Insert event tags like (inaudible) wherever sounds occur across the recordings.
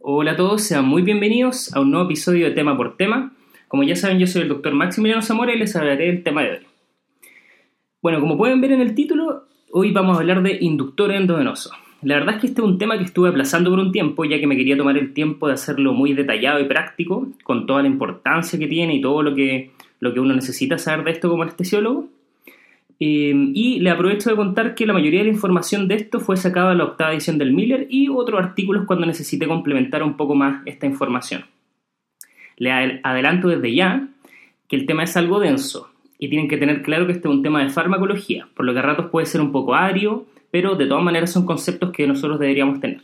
Hola a todos, sean muy bienvenidos a un nuevo episodio de Tema por Tema. Como ya saben, yo soy el doctor Maximiliano Zamora y les hablaré del tema de hoy. Bueno, como pueden ver en el título, hoy vamos a hablar de inductor endovenoso. La verdad es que este es un tema que estuve aplazando por un tiempo, ya que me quería tomar el tiempo de hacerlo muy detallado y práctico, con toda la importancia que tiene y todo lo que, lo que uno necesita saber de esto como anestesiólogo. Eh, y le aprovecho de contar que la mayoría de la información de esto fue sacada de la octava edición del Miller y otros artículos cuando necesite complementar un poco más esta información. Le adelanto desde ya que el tema es algo denso y tienen que tener claro que este es un tema de farmacología, por lo que a ratos puede ser un poco agrio, pero de todas maneras son conceptos que nosotros deberíamos tener.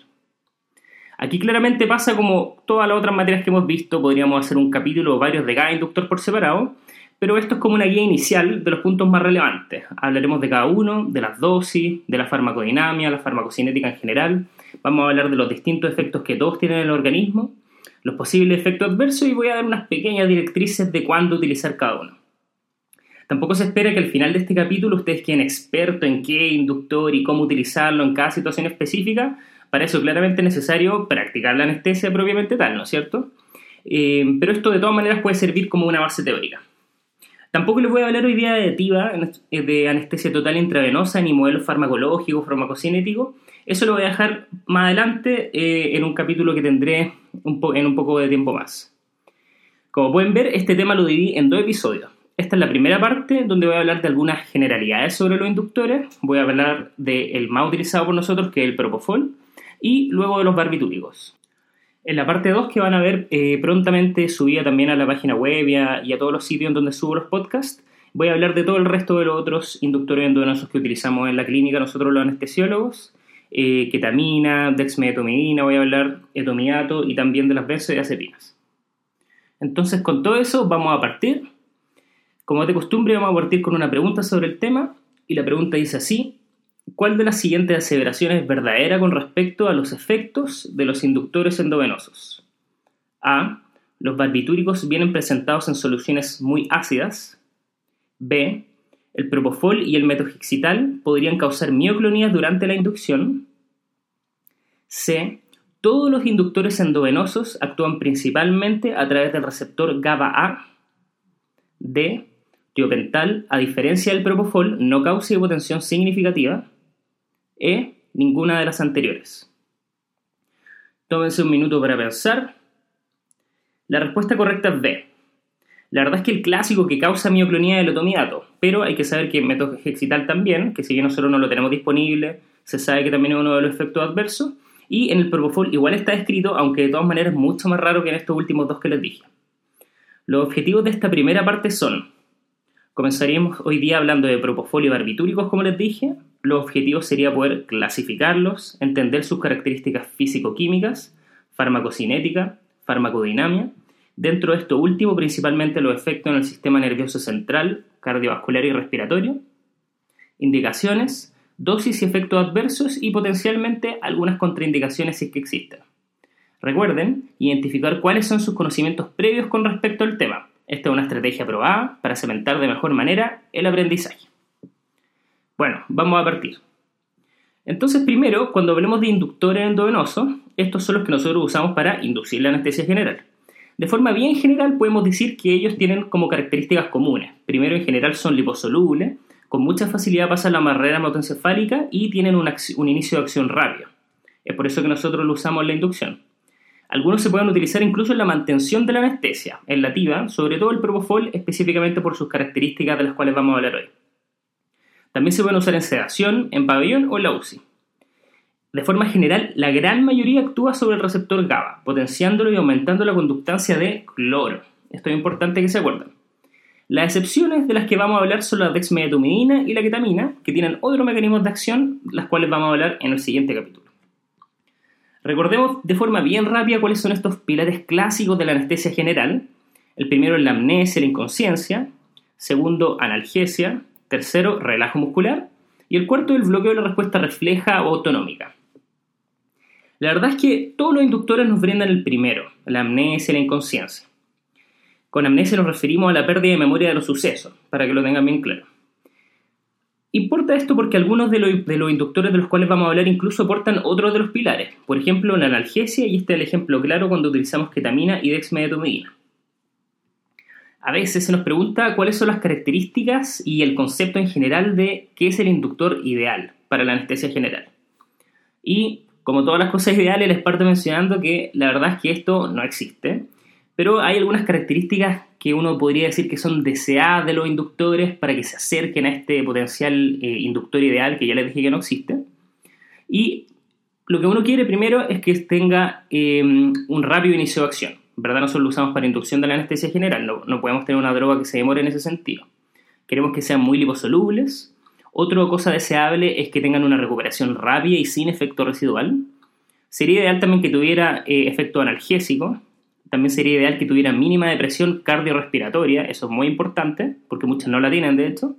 Aquí claramente pasa como todas las otras materias que hemos visto, podríamos hacer un capítulo o varios de cada inductor por separado, pero esto es como una guía inicial de los puntos más relevantes. Hablaremos de cada uno, de las dosis, de la farmacodinamia, la farmacocinética en general. Vamos a hablar de los distintos efectos que todos tienen en el organismo, los posibles efectos adversos y voy a dar unas pequeñas directrices de cuándo utilizar cada uno. Tampoco se espera que al final de este capítulo ustedes queden expertos en qué inductor y cómo utilizarlo en cada situación específica. Para eso claramente es necesario practicar la anestesia propiamente tal, ¿no es cierto? Eh, pero esto de todas maneras puede servir como una base teórica. Tampoco les voy a hablar hoy día de TIVA, eh, de anestesia total intravenosa, ni modelo farmacológico, farmacocinético. Eso lo voy a dejar más adelante eh, en un capítulo que tendré en un poco de tiempo más. Como pueden ver, este tema lo dividí en dos episodios. Esta es la primera parte donde voy a hablar de algunas generalidades sobre los inductores. Voy a hablar del más utilizado por nosotros, que es el propofol, y luego de los barbitúricos. En la parte 2 que van a ver eh, prontamente subida también a la página web y a, todos los sitios en donde subo los podcasts, voy a hablar de todo el resto de los otros inductores endovenosos que utilizamos en la clínica nosotros los anestesiólogos, eh, ketamina, dexmedetomidina, voy a hablar etomiato y también de las benzodiazepinas. Entonces con todo eso vamos a partir. Como de costumbre vamos a partir con una pregunta sobre el tema y la pregunta dice así, ¿Cuál de las siguientes aseveraciones es verdadera con respecto a los efectos de los inductores endovenosos? A. Los barbitúricos vienen presentados en soluciones muy ácidas. B. El propofol y el metoxixital podrían causar mioclonías durante la inducción. C. Todos los inductores endovenosos actúan principalmente a través del receptor GABA-A. D. Tiopental, a diferencia del propofol, no causa hipotensión significativa. E. Ninguna de las anteriores. Tómense un minuto para pensar. La respuesta correcta es B. La verdad es que el clásico que causa mioclonía es el otomiato, pero hay que saber que el metoxixital también, que si bien nosotros no lo tenemos disponible, se sabe que también es uno de los efectos adversos, y en el propofol igual está escrito, aunque de todas maneras es mucho más raro que en estos últimos dos que les dije. Los objetivos de esta primera parte son, comenzaríamos hoy día hablando de propofol y barbitúricos, como les dije, los objetivos sería poder clasificarlos, entender sus características físico-químicas, farmacocinética, farmacodinamia, dentro de esto último principalmente los efectos en el sistema nervioso central, cardiovascular y respiratorio, indicaciones, dosis y efectos adversos y potencialmente algunas contraindicaciones si es que existen. Recuerden identificar cuáles son sus conocimientos previos con respecto al tema. Esta es una estrategia probada para cementar de mejor manera el aprendizaje. Bueno, vamos a partir. Entonces, primero, cuando hablemos de inductores endovenosos, estos son los que nosotros usamos para inducir la anestesia general. De forma bien general, podemos decir que ellos tienen como características comunes. Primero, en general, son liposolubles, con mucha facilidad pasan la barrera hematoencefálica y tienen un, inicio de acción rápido. Es por eso que nosotros lo usamos en la inducción. Algunos se pueden utilizar incluso en la mantención de la anestesia, en la TIVA, sobre todo el propofol, específicamente por sus características de las cuales vamos a hablar hoy. También se pueden usar en sedación, en pabellón o en la UCI. De forma general, la gran mayoría actúa sobre el receptor GABA, potenciándolo y aumentando la conductancia de cloro. Esto es importante que se acuerden. Las excepciones de las que vamos a hablar son la dexmedetomidina y la ketamina, que tienen otros mecanismos de acción, las cuales vamos a hablar en el siguiente capítulo. Recordemos de forma bien rápida cuáles son estos pilares clásicos de la anestesia general. El primero es la amnesia, la inconsciencia. Segundo, analgesia. Tercero, relajo muscular. Y el cuarto, el bloqueo de la respuesta refleja o autonómica. La verdad es que todos los inductores nos brindan el primero, la amnesia y la inconsciencia. Con amnesia nos referimos a la pérdida de memoria de los sucesos, para que lo tengan bien claro. Importa esto porque algunos de, los inductores de los cuales vamos a hablar incluso aportan otros de los pilares, por ejemplo la analgesia, y este es el ejemplo claro cuando utilizamos ketamina y dexmedetomidina. A veces se nos pregunta cuáles son las características y el concepto en general de qué es el inductor ideal para la anestesia general. Y como todas las cosas ideales, les parto mencionando que la verdad es que esto no existe, pero hay algunas características que uno podría decir que son deseadas de los inductores para que se acerquen a este potencial eh, inductor ideal que ya les dije que no existe. Y lo que uno quiere primero es que tenga eh, un rápido inicio de acción. ¿Verdad? Nosotros lo usamos para inducción de la anestesia general, no, no podemos tener una droga que se demore en ese sentido. Queremos que sean muy liposolubles, otra cosa deseable es que tengan una recuperación rápida y sin efecto residual. Sería ideal también que tuviera eh, efecto analgésico. También sería ideal que tuviera mínima depresión cardiorrespiratoria. Eso es muy importante, porque muchas no la tienen, de hecho.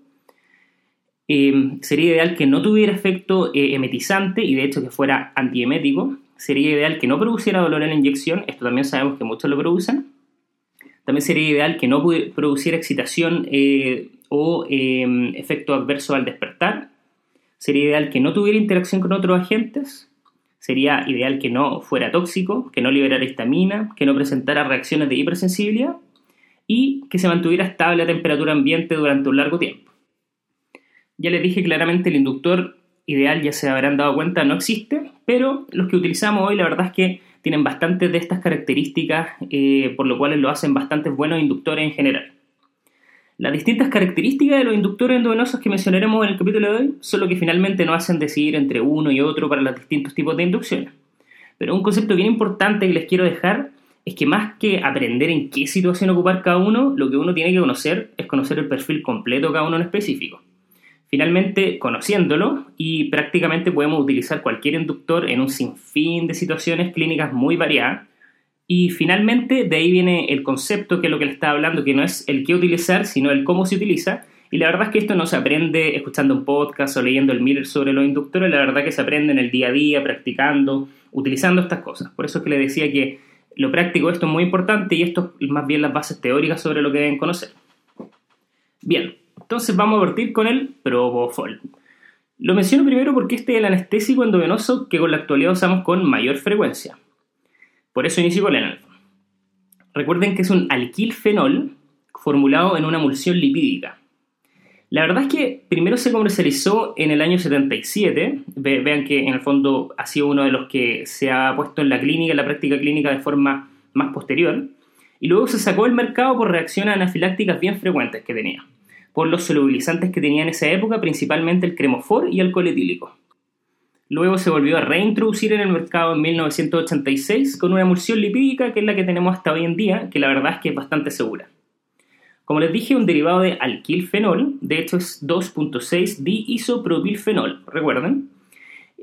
Eh, sería ideal que no tuviera efecto eh, emetizante y de hecho que fuera antiemético. Sería ideal que no produciera dolor en la inyección. Esto también sabemos que muchos lo producen. También sería ideal que no produciera excitación o em, efecto adverso al despertar. Sería ideal que no tuviera interacción con otros agentes. Sería ideal que no fuera tóxico, que no liberara histamina, que no presentara reacciones de hipersensibilidad y que se mantuviera estable a temperatura ambiente durante un largo tiempo. Ya les dije claramente el inductor ideal, ya se habrán dado cuenta, no existe, pero los que utilizamos hoy la verdad es que tienen bastantes de estas características, eh, por lo cual lo hacen bastantes buenos inductores en general. Las distintas características de los inductores endovenosos que mencionaremos en el capítulo de hoy son lo que finalmente nos hacen decidir entre uno y otro para los distintos tipos de inducciones. Pero un concepto bien importante que les quiero dejar es que más que aprender en qué situación ocupar cada uno, lo que uno tiene que conocer es conocer el perfil completo de cada uno en específico. Finalmente, conociéndolo y prácticamente podemos utilizar cualquier inductor en un sinfín de situaciones clínicas muy variadas y finalmente, de ahí viene el concepto, que es lo que le estaba hablando, que no es el qué utilizar, sino el cómo se utiliza. Y la verdad es que esto no se aprende escuchando un podcast o leyendo el Miller sobre los inductores, la verdad que se aprende en el día a día, practicando, utilizando estas cosas. Por eso es que le decía que lo práctico esto es muy importante y esto es más bien las bases teóricas sobre lo que deben conocer. Bien, entonces vamos a partir con el Propofol. Lo menciono primero porque este es el anestésico endovenoso que con la actualidad usamos con mayor frecuencia. Por eso inicio con el Recuerden que es un alquilfenol formulado en una emulsión lipídica. La verdad es que primero se comercializó en el año 77. vean que en el fondo ha sido uno de los que se ha puesto en la clínica, en la práctica clínica de forma más posterior. Y luego se sacó del mercado por reacciones anafilácticas bien frecuentes que tenía. Por los solubilizantes que tenía en esa época, principalmente el cremofor y alcohol etílico. Luego se volvió a reintroducir en el mercado en 1986 con una emulsión lipídica que es la que tenemos hasta hoy en día, que la verdad es que es bastante segura. Como les dije, un derivado de alquilfenol, de hecho es 2.6 diisopropilfenol, recuerden.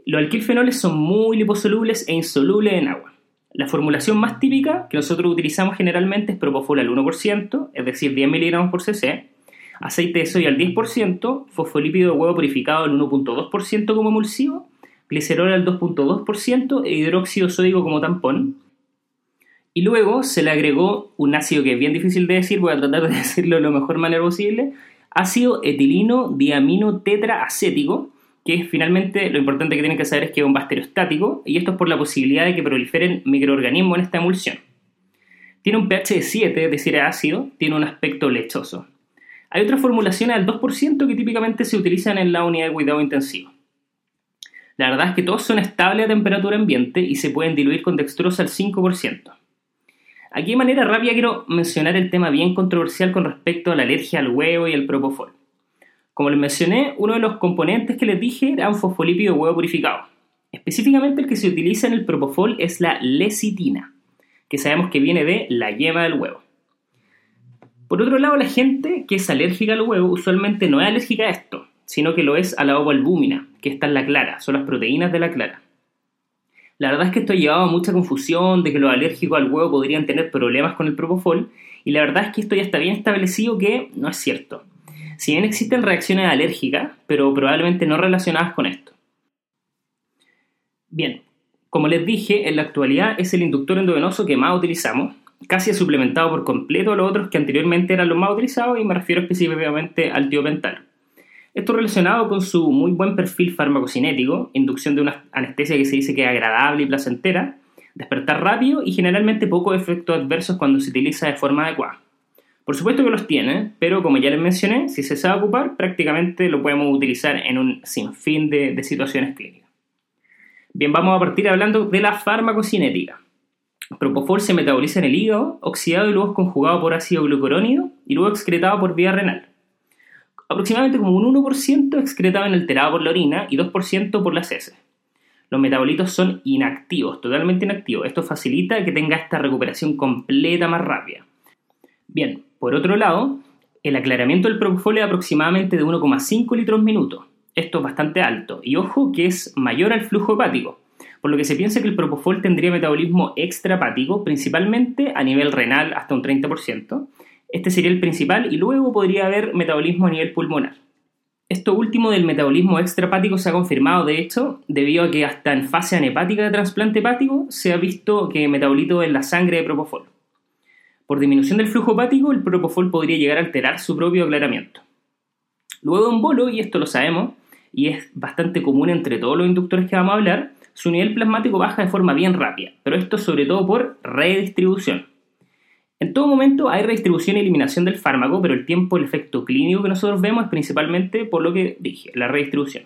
Los alquilfenoles son muy liposolubles e insolubles en agua. La formulación más típica que nosotros utilizamos generalmente es propofol al 1%, es decir, 10 mg por cc, aceite de soya al 10%, fosfolípido de huevo purificado al 1.2% como emulsivo glicerol al 2.2% e hidróxido sódico como tampón. Y luego se le agregó un ácido que es bien difícil de decir, voy a tratar de (laughs) decirlo de lo mejor manera posible, ácido etilino diamino tetraacético, que finalmente lo importante que tienen que saber es que es un bacteriostático, y esto es por la posibilidad de que proliferen microorganismos en esta emulsión. Tiene un pH de 7, es decir, ácido, tiene un aspecto lechoso. Hay otras formulaciones al 2% que típicamente se utilizan en la unidad de cuidado intensivo. La verdad es que todos son estables a temperatura ambiente y se pueden diluir con dextrosa al 5%. Aquí de manera rápida quiero mencionar el tema bien controversial con respecto a la alergia al huevo y al propofol. Como les mencioné, uno de los componentes que les dije era un fosfolípido huevo purificado. Específicamente el que se utiliza en el propofol es la lecitina, que sabemos que viene de la yema del huevo. Por otro lado, la gente que es alérgica al huevo usualmente no es alérgica a esto, sino que lo es a la ovoalbúmina, que está en la clara, son las proteínas de la clara. La verdad es que esto ha llevado a mucha confusión de que los alérgicos al huevo podrían tener problemas con el propofol, y la verdad es que esto ya está bien establecido que no es cierto. Si bien existen reacciones alérgicas, pero probablemente no relacionadas con esto. Bien, como les dije, en la actualidad es el inductor endovenoso que más utilizamos, casi suplementado por completo a los otros que anteriormente eran los más utilizados, y me refiero específicamente al tiopental. Esto relacionado con su muy buen perfil farmacocinético, inducción de una anestesia que se dice que es agradable y placentera, despertar rápido y generalmente pocos efectos adversos cuando se utiliza de forma adecuada. Por supuesto que los tiene, pero como ya les mencioné, si se sabe ocupar, prácticamente lo podemos utilizar en un sinfín de, de situaciones clínicas. Bien, vamos a partir hablando de la farmacocinética. Propofol se metaboliza en el hígado, oxidado y luego es conjugado por ácido glucurónido y luego excretado por vía renal. Aproximadamente como un 1% excretado en alterado por la orina y 2% por las heces. Los metabolitos son inactivos, totalmente inactivos. Esto facilita que tenga esta recuperación completa más rápida. Bien, por otro lado, el aclaramiento del propofol es aproximadamente de 1,5 litros minuto. Esto es bastante alto. Y ojo que es mayor al flujo hepático por lo que se piensa que el propofol tendría metabolismo extrahepático, principalmente a nivel renal hasta un 30%. Este sería el principal y luego podría haber metabolismo a nivel pulmonar. Esto último del metabolismo extrahepático se ha confirmado, de hecho, debido a que hasta en fase anhepática de trasplante hepático se ha visto que metabolito en la sangre de propofol. Por disminución del flujo hepático, el propofol podría llegar a alterar su propio aclaramiento. Luego de un bolo, y esto lo sabemos, y es bastante común entre todos los inductores que vamos a hablar, su nivel plasmático baja de forma bien rápida, pero esto sobre todo por redistribución. En todo momento hay redistribución y eliminación del fármaco, pero el tiempo, el efecto clínico que nosotros vemos es principalmente por lo que dije, la redistribución.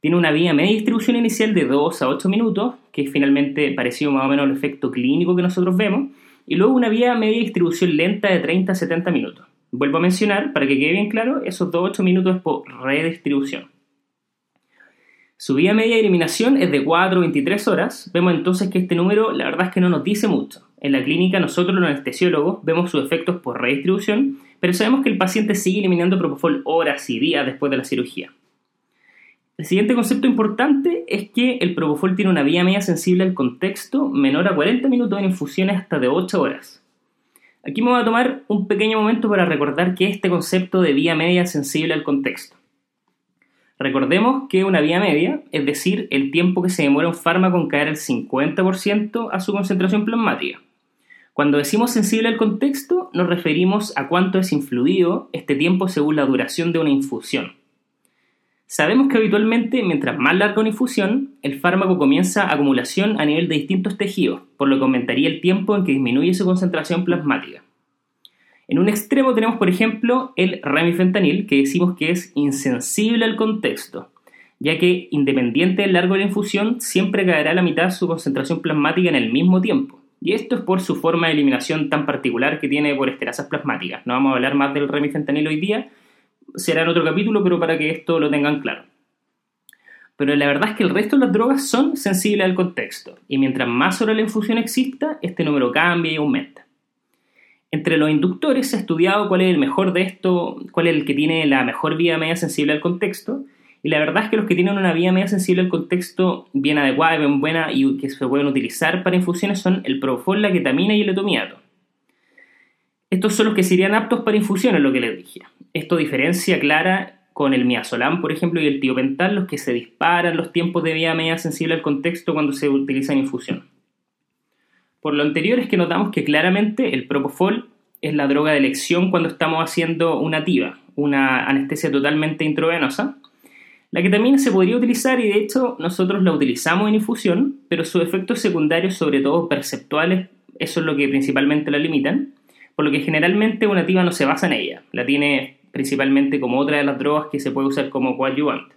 Tiene una vía media distribución inicial de 2 a 8 minutos, que es finalmente parecido más o menos al efecto clínico que nosotros vemos, y luego una vía media distribución lenta de 30 a 70 minutos. Vuelvo a mencionar, para que quede bien claro, esos 2 a 8 minutos es por redistribución. Su vía media de eliminación es de 4 a 23 horas. Vemos entonces que este número la verdad es que no nos dice mucho. En la clínica nosotros los anestesiólogos vemos sus efectos por redistribución, pero sabemos que el paciente sigue eliminando propofol horas y días después de la cirugía. El siguiente concepto importante es que el propofol tiene una vía media sensible al contexto menor a 40 minutos en infusiones hasta de 8 horas. Aquí me voy a tomar un pequeño momento para recordar que este concepto de vía media sensible al contexto. Recordemos que una vía media, es decir, el tiempo que se demora un fármaco en caer al 50% a su concentración plasmática. Cuando decimos sensible al contexto, nos referimos a cuánto es influido este tiempo según la duración de una infusión. Sabemos que habitualmente, mientras más larga una infusión, el fármaco comienza acumulación a nivel de distintos tejidos, por lo que aumentaría el tiempo en que disminuye su concentración plasmática. En un extremo tenemos, por ejemplo, el remifentanil, que decimos que es insensible al contexto, ya que independiente del largo de la infusión, siempre caerá a la mitad su concentración plasmática en el mismo tiempo. Y esto es por su forma de eliminación tan particular que tiene por esterasas plasmáticas. No vamos a hablar más del remifentanil hoy día, será en otro capítulo, pero para que esto lo tengan claro. Pero la verdad es que el resto de las drogas son sensibles al contexto, y mientras más hora la infusión exista, este número cambia y aumenta. Entre los inductores se ha estudiado cuál es el mejor de esto, cuál es el que tiene la mejor vía media sensible al contexto, y la verdad es que los que tienen una vía media sensible al contexto bien adecuada, bien buena y que se pueden utilizar para infusiones son el propofol, la ketamina y el etomiato. Estos son los que serían aptos para infusiones, lo que les dije. Esto diferencia clara con el miazolam, por ejemplo, y el tiopental, los que se disparan los tiempos de vía media sensible al contexto cuando se utiliza en infusión. Por lo anterior es que notamos que claramente el propofol es la droga de elección cuando estamos haciendo una TIVA, una anestesia totalmente intravenosa. La ketamina se podría utilizar y de hecho nosotros la utilizamos en infusión, pero sus efectos secundarios, sobre todo perceptuales, eso es lo que principalmente la limitan, por lo que generalmente una TIVA no se basa en ella, la tiene principalmente como otra de las drogas que se puede usar como coadyuvante.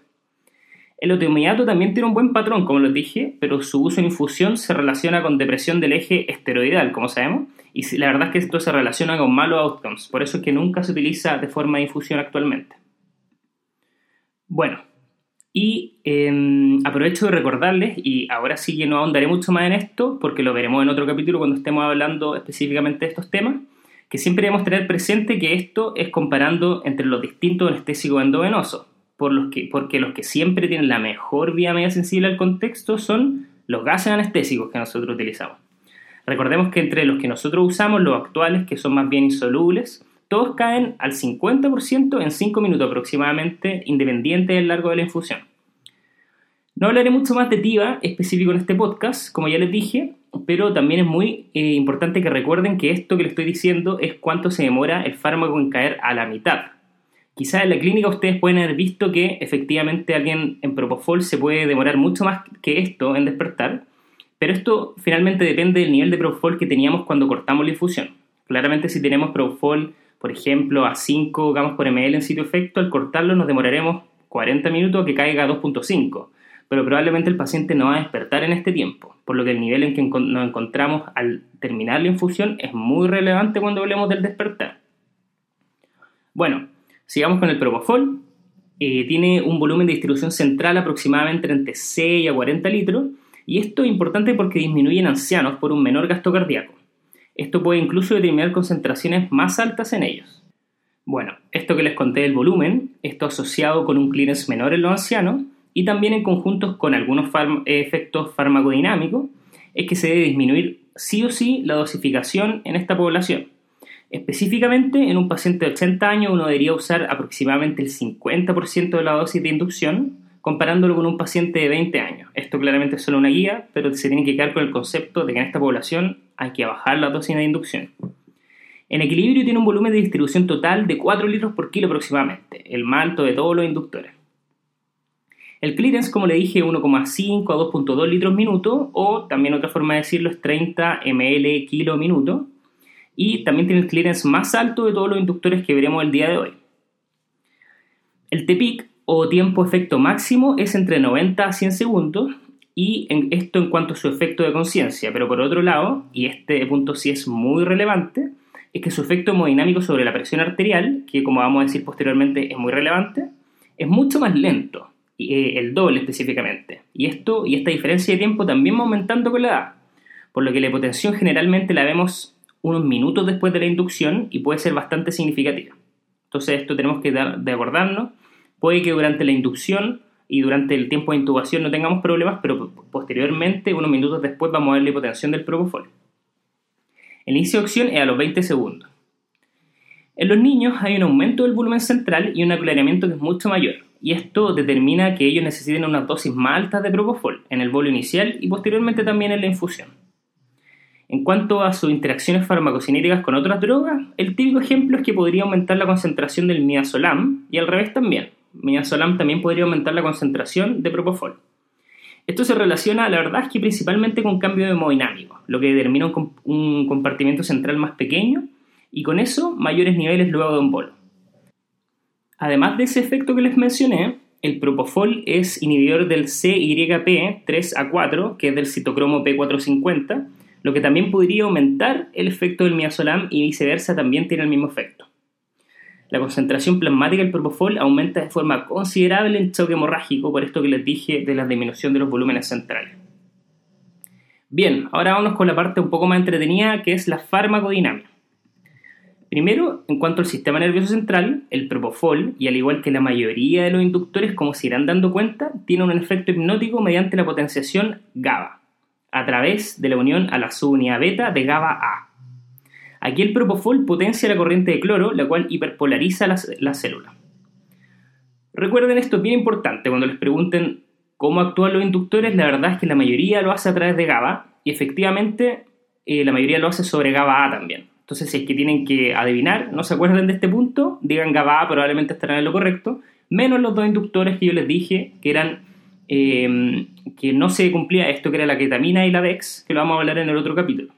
El oteomiato también tiene un buen patrón, como les dije, pero su uso en infusión se relaciona con depresión del eje esteroidal, como sabemos, y la verdad es que esto se relaciona con malos outcomes, por eso es que nunca se utiliza de forma de infusión actualmente. Bueno, y em, aprovecho de recordarles, y ahora sí que no ahondaré mucho más en esto, porque lo veremos en otro capítulo cuando estemos hablando específicamente de estos temas, que siempre debemos tener presente que esto es comparando entre los distintos anestésicos endovenosos por los que, porque los que siempre tienen la mejor vía media sensible al contexto son los gases anestésicos que nosotros utilizamos. Recordemos que entre los que nosotros usamos, los actuales, que son más bien insolubles, todos caen al 50% en 5 minutos aproximadamente, independiente del largo de la infusión. No hablaré mucho más de TIVA específico en este podcast, como ya les dije, pero también es muy eh, importante que recuerden que esto que les estoy diciendo es cuánto se demora el fármaco en caer a la mitad Quizás en la clínica ustedes pueden haber visto que efectivamente alguien en Propofol se puede demorar mucho más que esto en despertar, pero esto finalmente depende del nivel de Propofol que teníamos cuando cortamos la infusión. Claramente si tenemos Propofol, por ejemplo, a 5 gramos por ml en sitio efecto, al cortarlo nos demoraremos 40 minutos a que caiga a 2.5, pero probablemente el paciente no va a despertar en este tiempo, por lo que el nivel en que nos encontramos al terminar la infusión es muy relevante cuando hablemos del despertar. Bueno, sigamos con el Propofol. Eh, tiene un volumen de distribución central aproximadamente entre 6 a 40 litros, y esto es importante porque disminuye en ancianos por un menor gasto cardíaco. Esto puede incluso determinar concentraciones más altas en ellos. Bueno, esto que les conté del volumen, esto asociado con un clearance menor en los ancianos y también en conjuntos con algunos efectos farmacodinámicos, es que se debe disminuir sí o sí la dosificación en esta población. Específicamente, en un paciente de 80 años uno debería usar aproximadamente el 50% de la dosis de inducción, comparándolo con un paciente de 20 años. Esto claramente es solo una guía, pero se tiene que quedar con el concepto de que en esta población hay que bajar la dosis de inducción. En equilibrio tiene un volumen de distribución total de 4 litros por kilo aproximadamente, el más alto de todos los inductores. El clearance, como le dije, 1,5 a 2,2 litros minuto, o también otra forma de decirlo es 30 ml kilo minuto, y también tiene el clearance más alto de todos los inductores que veremos el día de hoy. El TPIC, o tiempo efecto máximo, es entre 90 a 100 segundos, y en esto en cuanto a su efecto de conciencia, pero por otro lado, y este punto sí es muy relevante, es que su efecto hemodinámico sobre la presión arterial, que como vamos a decir posteriormente es muy relevante, es mucho más lento, eh, el doble específicamente. Y, esto, y esta diferencia de tiempo también va aumentando con la edad, por lo que la hipotensión generalmente la vemos unos minutos después de la inducción y puede ser bastante significativa. Entonces esto tenemos que dar de acordarnos. Puede que durante la inducción y durante el tiempo de intubación no tengamos problemas, pero posteriormente, unos minutos después, vamos a ver la hipotensión del propofol. El inicio de acción es a los 20 segundos. En los niños hay un aumento del volumen central y un aclaramiento que es mucho mayor, y esto determina que ellos necesiten unas dosis más altas de propofol en el bolo inicial y posteriormente también en la infusión. En cuanto a sus interacciones farmacocinéticas con otras drogas, el típico ejemplo es que podría aumentar la concentración del midazolam y al revés también midazolam también podría aumentar la concentración de propofol. Esto se relaciona, la verdad es que principalmente con cambio hemodinámico, lo que determina un, compartimiento central más pequeño y con eso mayores niveles luego de un bolo. Además de ese efecto que les mencioné, el propofol es inhibidor del CYP3A4, que es del citocromo P450, lo que también podría aumentar el efecto del midazolam y viceversa también tiene el mismo efecto la concentración plasmática del propofol aumenta de forma considerable en choque hemorrágico, por esto que les dije de la disminución de los volúmenes centrales. Bien, ahora vamos con la parte un poco más entretenida que es la farmacodinámica. Primero, en cuanto al sistema nervioso central, el propofol, y al igual que la mayoría de los inductores, como se irán dando cuenta, tiene un efecto hipnótico mediante la potenciación GABA, a través de la unión a la subunidad beta de GABA A. Aquí el propofol potencia la corriente de cloro, la cual hiperpolariza las, células. Recuerden esto es bien importante cuando les pregunten cómo actúan los inductores, la verdad es que la mayoría lo hace a través de GABA y efectivamente eh, la mayoría lo hace sobre GABA A también. Entonces, si es que tienen que adivinar, no se acuerdan de este punto, digan GABA A, probablemente estarán en lo correcto, menos los dos inductores que yo les dije que eran eh, que no se cumplía esto, que era la ketamina y la DEX, que lo vamos a hablar en el otro capítulo.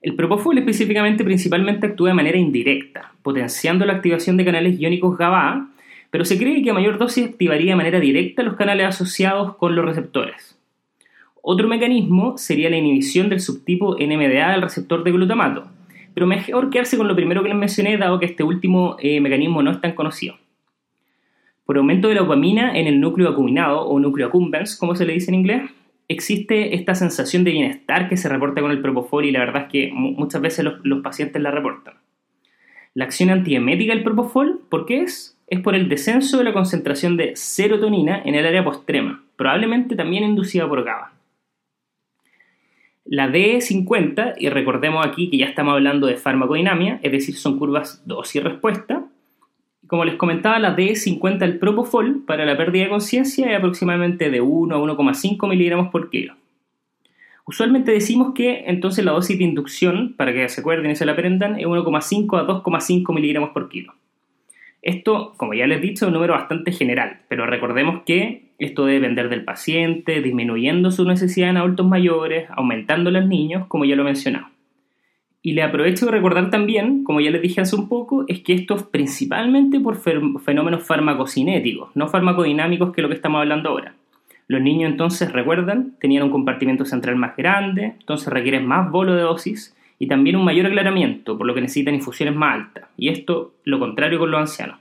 El propofol específicamente principalmente actúa de manera indirecta, potenciando la activación de canales iónicos GABA, pero se cree que a mayor dosis activaría de manera directa los canales asociados con los receptores. Otro mecanismo sería la inhibición del subtipo NMDA del receptor de glutamato, pero mejor quedarse con lo primero que les mencioné, dado que este último eh, mecanismo no es tan conocido. Por aumento de la dopamina en el núcleo acuminado o núcleo accumbens, como se le dice en inglés, existe esta sensación de bienestar que se reporta con el propofol y la verdad es que muchas veces los, pacientes la reportan. La acción antiemética del propofol, ¿por qué es? Es por el descenso de la concentración de serotonina en el área postrema, probablemente también inducida por GABA. La D50, y recordemos aquí que ya estamos hablando de farmacodinamia, es decir, son curvas dosis-respuesta, como les comentaba, la D50 del Propofol para la pérdida de conciencia es aproximadamente de 1 a 1,5 miligramos por kilo. Usualmente decimos que entonces la dosis de inducción, para que se acuerden y se la aprendan, es 1,5 a 2,5 miligramos por kilo. Esto, como ya les he dicho, es un número bastante general, pero recordemos que esto debe depender del paciente, disminuyendo su necesidad en adultos mayores, aumentando en niños, como ya lo he mencionado. Y le aprovecho de recordar también, como ya les dije hace un poco, es que esto es principalmente por fenómenos farmacocinéticos, no farmacodinámicos que es lo que estamos hablando ahora. Los niños entonces, recuerdan, tenían un compartimento central más grande, entonces requieren más bolo de dosis y también un mayor aclaramiento, por lo que necesitan infusiones más altas. Y esto lo contrario con los ancianos.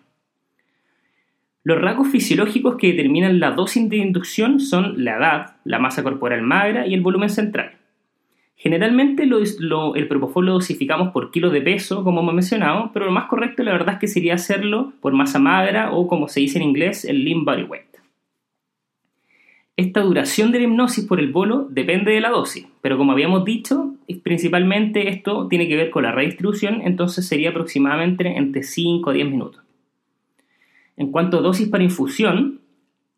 Los rasgos fisiológicos que determinan la dosis de inducción son la edad, la masa corporal magra y el volumen central. Generalmente el propofol lo dosificamos por kilo de peso, como hemos mencionado, pero lo más correcto la verdad es que sería hacerlo por masa magra o como se dice en inglés, el lean body weight. Esta duración de la hipnosis por el bolo depende de la dosis, pero como habíamos dicho, principalmente esto tiene que ver con la redistribución, entonces sería aproximadamente entre 5 a 10 minutos. En cuanto a dosis para infusión,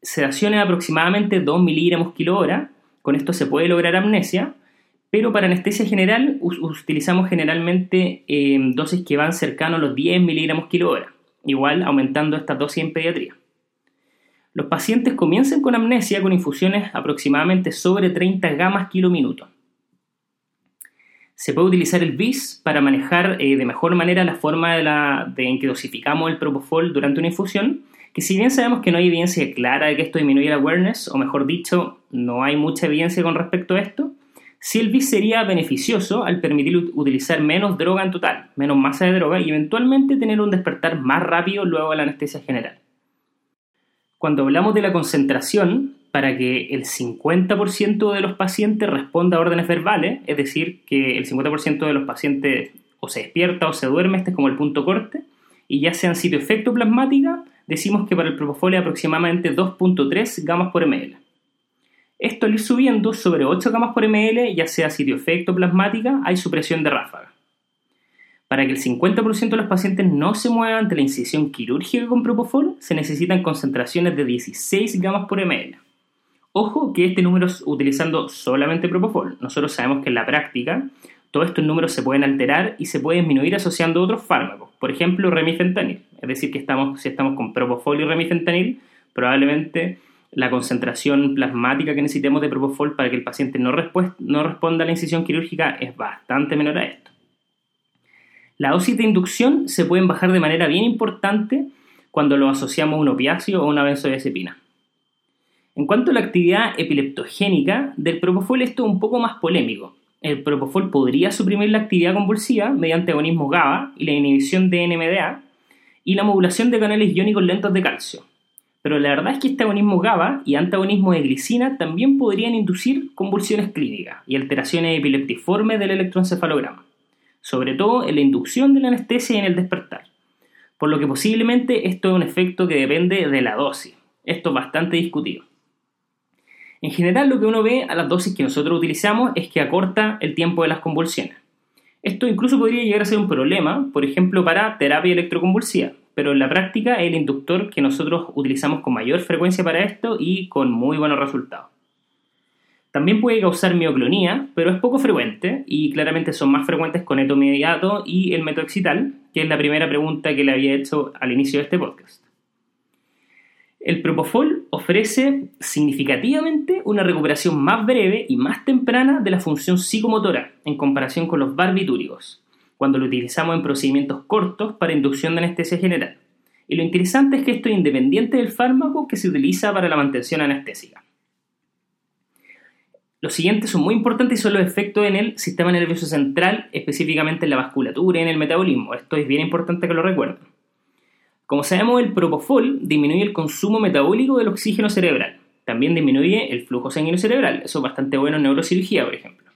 sedación es aproximadamente 2 miligramos kilo hora, con esto se puede lograr amnesia, pero para anestesia general utilizamos generalmente eh, dosis que van cercanos a los 10 miligramos kilo hora, igual aumentando esta dosis en pediatría. Los pacientes comienzan con amnesia con infusiones aproximadamente sobre 30 gamas kilo minuto. Se puede utilizar el BIS para manejar eh, de mejor manera la forma en que dosificamos el propofol durante una infusión, que si bien sabemos que no hay evidencia clara de que esto disminuye la awareness, o mejor dicho, no hay mucha evidencia con respecto a esto, BIS sería beneficioso al permitir utilizar menos droga en total, menos masa de droga y eventualmente tener un despertar más rápido luego de la anestesia general. Cuando hablamos de la concentración, para que el 50% de los pacientes responda a órdenes verbales, es decir, que el 50% de los pacientes o se despierta o se duerme, este es como el punto corte, y ya sea en sitio efecto plasmática, decimos que para el propofol aproximadamente 2.3 gamas por ml. Esto al ir subiendo sobre 8 gamas por ml, ya sea sitio efecto plasmática, hay supresión de ráfaga. Para que el 50% de los pacientes no se muevan ante la incisión quirúrgica con propofol, se necesitan concentraciones de 16 gamas por ml. Ojo que este número es utilizando solamente propofol. Nosotros sabemos que en la práctica todos estos números se pueden alterar y se pueden disminuir asociando otros fármacos, por ejemplo remifentanil. Es decir, que estamos, si estamos con propofol y remifentanil, probablemente la concentración plasmática que necesitemos de propofol para que el paciente no, responda a la incisión quirúrgica es bastante menor a esto. La dosis de inducción se pueden bajar de manera bien importante cuando lo asociamos a un opiáceo o una benzodiazepina. En cuanto a la actividad epileptogénica del propofol, esto es un poco más polémico. El propofol podría suprimir la actividad convulsiva mediante agonismo GABA y la inhibición de NMDA y la modulación de canales iónicos lentos de calcio. Pero la verdad es que este agonismo GABA y antagonismo de glicina también podrían inducir convulsiones clínicas y alteraciones epileptiformes del electroencefalograma sobre todo en la inducción de la anestesia y en el despertar. Por lo que posiblemente esto es un efecto que depende de la dosis. Esto es bastante discutido. En general lo que uno ve a las dosis que nosotros utilizamos es que acorta el tiempo de las convulsiones. Esto incluso podría llegar a ser un problema, por ejemplo, para terapia electroconvulsiva, pero en la práctica es el inductor que nosotros utilizamos con mayor frecuencia para esto y con muy buenos resultados. También puede causar mioclonía, pero es poco frecuente y claramente son más frecuentes con etomediato y el metoxital, que es la primera pregunta que le había hecho al inicio de este podcast. El propofol ofrece significativamente una recuperación más breve y más temprana de la función psicomotora en comparación con los barbitúricos, cuando lo utilizamos en procedimientos cortos para inducción de anestesia general. Y lo interesante es que esto es independiente del fármaco que se utiliza para la mantención anestésica. Los siguientes son muy importantes y son los efectos en el sistema nervioso central, específicamente en la vasculatura y en el metabolismo. Esto es bien importante que lo recuerden. Como sabemos, el propofol disminuye el consumo metabólico del oxígeno cerebral. También disminuye el flujo sanguíneo cerebral. Eso es bastante bueno en neurocirugía, por ejemplo.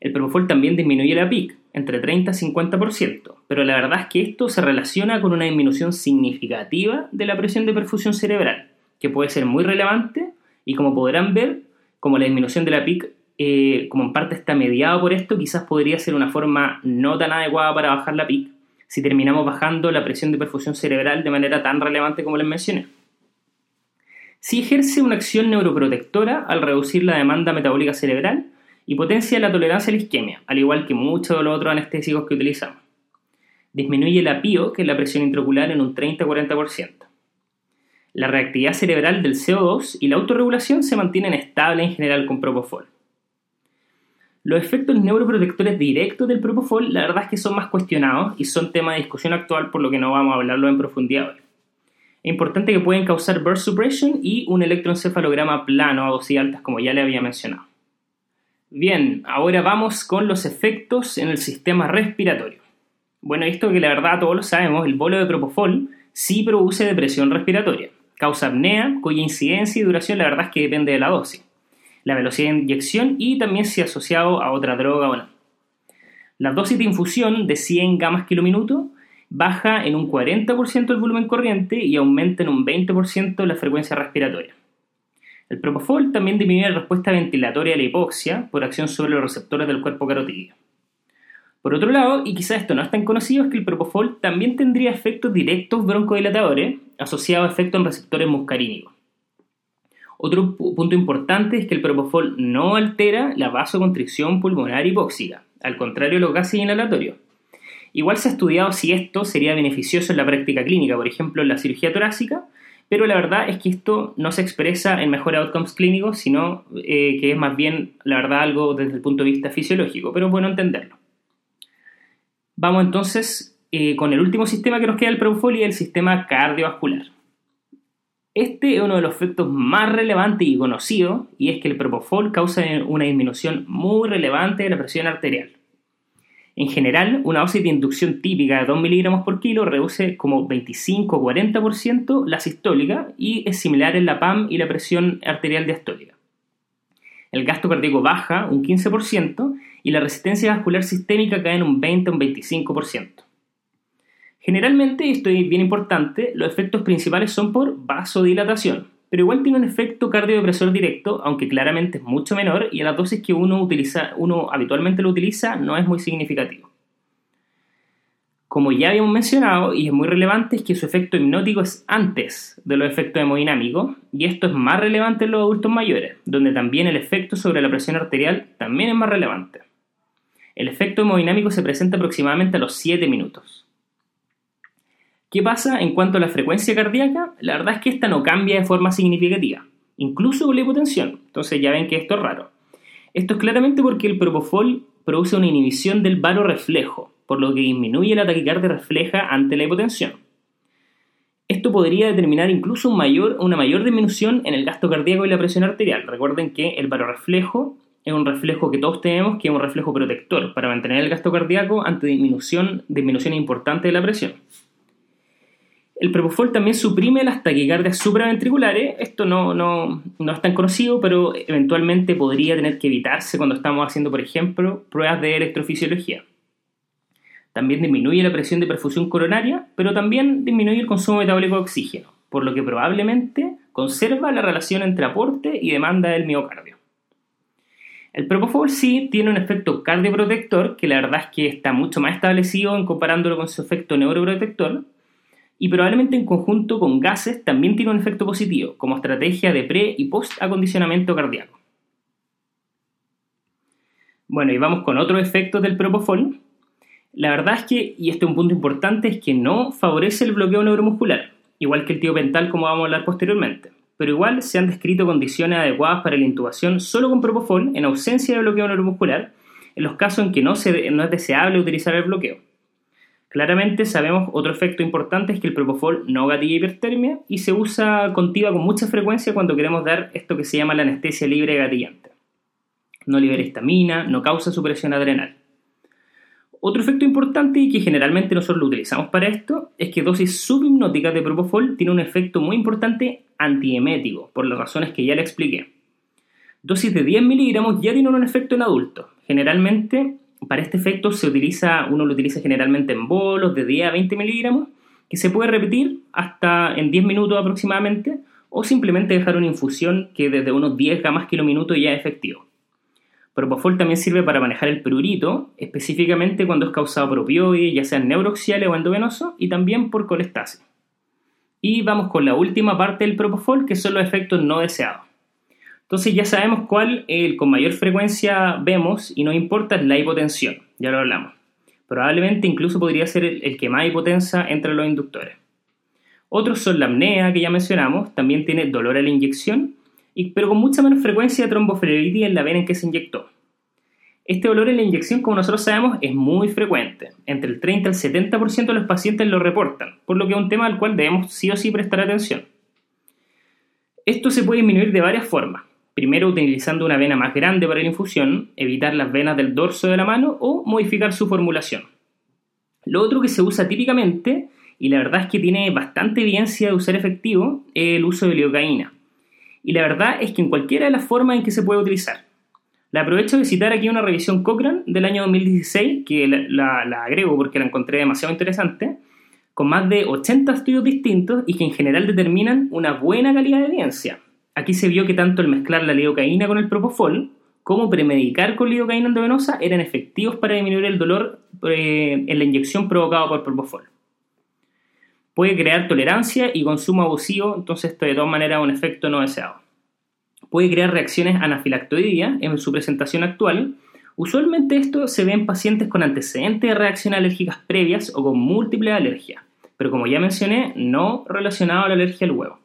El propofol también disminuye la PIC, entre 30 y 50%, pero la verdad es que esto se relaciona con una disminución significativa de la presión de perfusión cerebral, que puede ser muy relevante y como podrán ver, como la disminución de la PIC, eh, como en parte está mediado por esto, quizás podría ser una forma no tan adecuada para bajar la PIC si terminamos bajando la presión de perfusión cerebral de manera tan relevante como les mencioné. Sí ejerce una acción neuroprotectora al reducir la demanda metabólica cerebral y potencia la tolerancia a la isquemia, al igual que muchos de los otros anestésicos que utilizamos. Disminuye la PIO, que es la presión intraocular, en un 30-40%. La reactividad cerebral del CO2 y la autorregulación se mantienen estables en general con Propofol. Los efectos neuroprotectores directos del Propofol, la verdad es que son más cuestionados y son tema de discusión actual, por lo que no vamos a hablarlo en profundidad hoy. Es importante que pueden causar burst suppression y un electroencefalograma plano a dosis altas, como ya le había mencionado. Bien, ahora vamos con los efectos en el sistema respiratorio. Bueno, esto que la verdad todos lo sabemos, el bolo de Propofol sí produce depresión respiratoria. Causa apnea, cuya incidencia y duración la verdad es que depende de la dosis la velocidad de inyección y también si asociado a otra droga o no. La dosis de infusión de 100 gamas kilominuto baja en un 40% el volumen corriente y aumenta en un 20% la frecuencia respiratoria. El propofol también disminuye la respuesta ventilatoria a la hipoxia por acción sobre los receptores del cuerpo carotídeo. Por otro lado, y quizás esto no es tan conocido, es que el propofol también tendría efectos directos broncodilatadores asociados a efectos en receptores muscarínicos. Otro punto importante es que el propofol no altera la vasoconstricción pulmonar hipóxica, al contrario de los gases inhalatorios. Igual se ha estudiado si esto sería beneficioso en la práctica clínica, por ejemplo en la cirugía torácica, pero la verdad es que esto no se expresa en mejores outcomes clínicos, sino eh, que es más bien, la verdad, algo desde el punto de vista fisiológico, pero es bueno entenderlo. Vamos entonces eh, con el último sistema que nos queda del propofol el sistema cardiovascular. Este es uno de los efectos más relevantes y conocidos, y es que el propofol causa una disminución muy relevante de la presión arterial. En general, una dosis de inducción típica de 2 mg por kilo reduce como 25-40% la sistólica y es similar en la PAM y la presión arterial diastólica. El gasto cardíaco baja un 15% y la resistencia vascular sistémica cae en un 20 o un 25%. Generalmente, esto es bien importante, los efectos principales son por vasodilatación, pero igual tiene un efecto cardiodepresor directo, aunque claramente es mucho menor y a la dosis que uno, utiliza, uno habitualmente lo utiliza no es muy significativo. Como ya habíamos mencionado, y es muy relevante, es que su efecto hipnótico es antes de los efectos hemodinámicos, y esto es más relevante en los adultos mayores, donde también el efecto sobre la presión arterial también es más relevante. El efecto hemodinámico se presenta aproximadamente a los 7 minutos. ¿Qué pasa en cuanto a la frecuencia cardíaca? La verdad es que esta no cambia de forma significativa, incluso con la hipotensión. Entonces ya ven que esto es raro. Esto es claramente porque el propofol produce una inhibición del reflejo, por lo que disminuye la taquicardia refleja ante la hipotensión. Esto podría determinar incluso una mayor disminución en el gasto cardíaco y la presión arterial. Recuerden que el reflejo es un reflejo que todos tenemos, que es un reflejo protector para mantener el gasto cardíaco ante disminución, disminución importante de la presión. El propofol también suprime las taquicardias supraventriculares. Esto no, no, no, es tan conocido, pero eventualmente podría tener que evitarse cuando estamos haciendo, por ejemplo, pruebas de electrofisiología. También disminuye la presión de perfusión coronaria, pero también disminuye el consumo metabólico de oxígeno, por lo que probablemente conserva la relación entre aporte y demanda del miocardio. El propofol sí tiene un efecto cardioprotector, que la verdad es que está mucho más establecido en comparándolo con su efecto neuroprotector, y probablemente en conjunto con gases también tiene un efecto positivo como estrategia de pre y post acondicionamiento cardíaco. Bueno, y vamos con otro efecto del propofol. La verdad es que, y este es un punto importante, es que no favorece el bloqueo neuromuscular, igual que el tiopental como vamos a hablar posteriormente. Pero igual se han descrito condiciones adecuadas para la intubación solo con propofol en ausencia de bloqueo neuromuscular, en los casos en que no, es deseable utilizar el bloqueo. Claramente sabemos otro efecto importante es que el propofol no gatilla hipertermia y se usa contiva con mucha frecuencia cuando queremos dar esto que se llama la anestesia libre gatillante. No libera histamina, no causa supresión adrenal. Otro efecto importante y que generalmente nosotros lo utilizamos para esto es que dosis subhipnóticas de propofol tiene un efecto muy importante antiemético, por las razones que ya le expliqué. Dosis de 10 miligramos ya tienen un efecto en adultos. Generalmente para este efecto se utiliza, uno lo utiliza generalmente en bolos de 10 a 20 miligramos, que se puede repetir hasta en 10 minutos aproximadamente, o simplemente dejar una infusión que desde unos 10 gamas kilominutos ya es efectivo. Propofol también sirve para manejar el prurito, específicamente cuando es causado por opioides, ya sean neuroxiales o endovenosos, y también por colestasis. Y vamos con la última parte del propofol, que son los efectos no deseados. Entonces ya sabemos cuál con mayor frecuencia vemos y no importa la hipotensión, ya lo hablamos. Probablemente incluso podría ser el, que más hipotensa entre los inductores. Otros son la apnea, que ya mencionamos, también tiene dolor a la inyección, pero con mucha menos frecuencia tromboflebitis en la vena en que se inyectó. Este dolor en la inyección, como nosotros sabemos, es muy frecuente. Entre el 30 y el 70% de los pacientes lo reportan, por lo que es un tema al cual debemos sí o sí prestar atención. Esto se puede disminuir de varias formas. Primero, utilizando una vena más grande para la infusión, evitar las venas del dorso de la mano o modificar su formulación. Lo otro que se usa típicamente, y la verdad es que tiene bastante evidencia de usar efectivo, es el uso de lidocaína. Y la verdad es que en cualquiera de las formas en que se puede utilizar. Le aprovecho de citar aquí una revisión Cochrane del año 2016, que la, agrego porque la encontré demasiado interesante, con más de 80 estudios distintos y que en general determinan una buena calidad de evidencia. Aquí se vio que tanto el mezclar la lidocaína con el propofol como premedicar con lidocaína endovenosa eran efectivos para disminuir el dolor eh, en la inyección provocado por propofol. Puede crear tolerancia y consumo abusivo, entonces esto de todas maneras un efecto no deseado puede crear reacciones anafilactoideas en su presentación actual. Usualmente esto se ve en pacientes con antecedentes de reacciones alérgicas previas o con múltiples alergias, pero como ya mencioné, no relacionado a la alergia al huevo.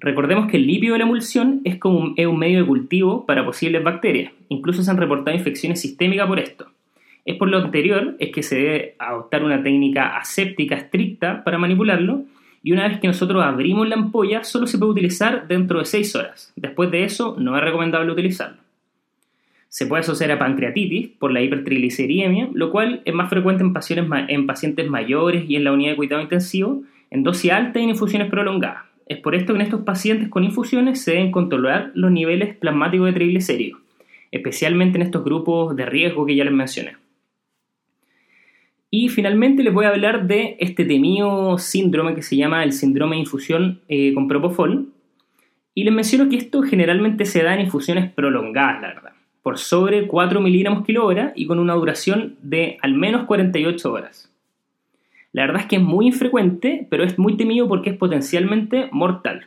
Recordemos que el lípido de la emulsión es, como un, medio de cultivo para posibles bacterias, incluso se han reportado infecciones sistémicas por esto. Es por lo anterior es que se debe adoptar una técnica aséptica estricta para manipularlo y una vez que nosotros abrimos la ampolla solo se puede utilizar dentro de 6 horas. Después de eso no es recomendable utilizarlo. Se puede asociar a pancreatitis por la hipertrigliceridemia, lo cual es más frecuente en pacientes, en pacientes mayores y en la unidad de cuidado intensivo, en dosis alta y en infusiones prolongadas. Es por esto que en estos pacientes con infusiones se deben controlar los niveles plasmáticos de triglicéridos, especialmente en estos grupos de riesgo que ya les mencioné. Y finalmente les voy a hablar de este temido síndrome que se llama el síndrome de infusión eh, con propofol. Y les menciono que esto generalmente se da en infusiones prolongadas, la verdad, por sobre 4 miligramos hora y con una duración de al menos 48 horas. La verdad es que es muy infrecuente, pero es muy temido porque es potencialmente mortal.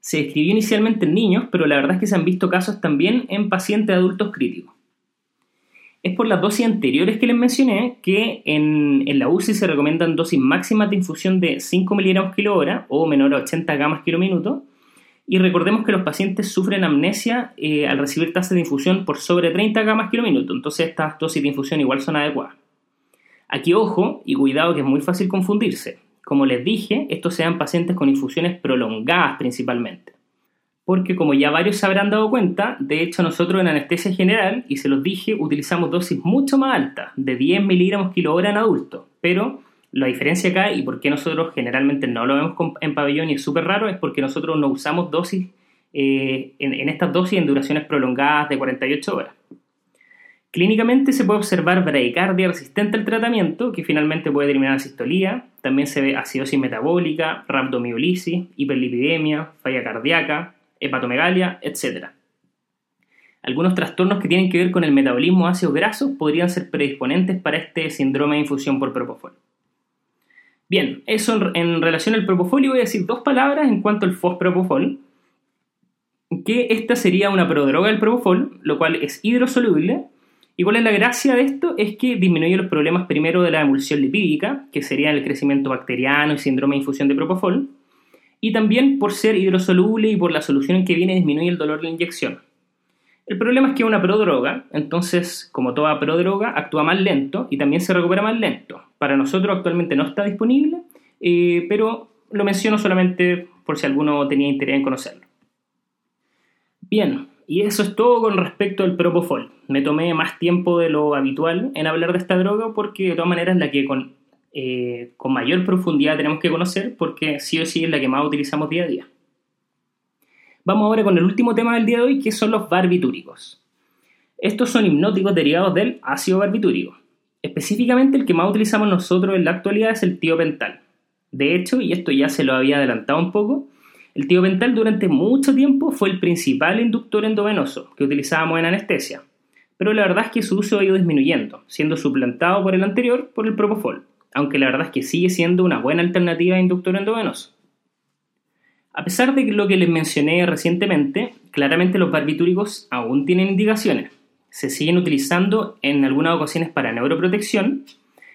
Se describió inicialmente en niños, pero la verdad es que se han visto casos también en pacientes adultos críticos es por las dosis anteriores que les mencioné que en, la UCI se recomiendan dosis máximas de infusión de 5 mg kg o menor a 80 gamas km y recordemos que los pacientes sufren amnesia eh, al recibir tasas de infusión por sobre 30 gamas km, entonces estas dosis de infusión igual son adecuadas. Aquí ojo y cuidado que es muy fácil confundirse. Como les dije, estos sean pacientes con infusiones prolongadas principalmente porque como ya varios se habrán dado cuenta, de hecho nosotros en anestesia general, y se los dije, utilizamos dosis mucho más altas, de 10 miligramos hora en adultos, pero la diferencia acá y por qué nosotros generalmente no lo vemos en pabellón y es súper raro es porque nosotros no usamos dosis eh, en, estas dosis en duraciones prolongadas de 48 horas. Clínicamente se puede observar bradicardia resistente al tratamiento, que finalmente puede terminar en sistolía. También se ve acidosis metabólica, rhabdomiolisis, hiperlipidemia, falla cardíaca, hepatomegalia, etc. Algunos trastornos que tienen que ver con el metabolismo de ácidos grasos podrían ser predisponentes para este síndrome de infusión por propofol. Bien, eso en, relación al propofol y voy a decir dos palabras en cuanto al fospropofol, que esta sería una prodroga del propofol, lo cual es hidrosoluble. ¿Y cuál es la gracia de esto? Es que disminuye los problemas primero de la emulsión lipídica, que sería el crecimiento bacteriano y síndrome de infusión de propofol, y también por ser hidrosoluble y por la solución en que viene disminuye el dolor de la inyección. El problema es que es una prodroga, entonces, como toda prodroga, actúa más lento y también se recupera más lento. Para nosotros actualmente no está disponible, eh, pero lo menciono solamente por si alguno tenía interés en conocerlo. Bien, y eso es todo con respecto al propofol. Me tomé más tiempo de lo habitual en hablar de esta droga porque de todas maneras la que con eh, con mayor profundidad tenemos que conocer porque sí o sí es la que más utilizamos día a día. Vamos ahora con el último tema del día de hoy que son los barbitúricos. Estos son hipnóticos derivados del ácido barbitúrico. Específicamente el que más utilizamos nosotros en la actualidad es el tiopental. De hecho, y esto ya se lo había adelantado un poco, el tiopental durante mucho tiempo fue el principal inductor endovenoso que utilizábamos en anestesia, pero la verdad es que su uso ha ido disminuyendo, siendo suplantado por el anterior por el propofol aunque la verdad es que sigue siendo una buena alternativa de inductor endovenoso. A pesar de lo que les mencioné recientemente, claramente los barbitúricos aún tienen indicaciones. se siguen utilizando en algunas ocasiones para neuroprotección.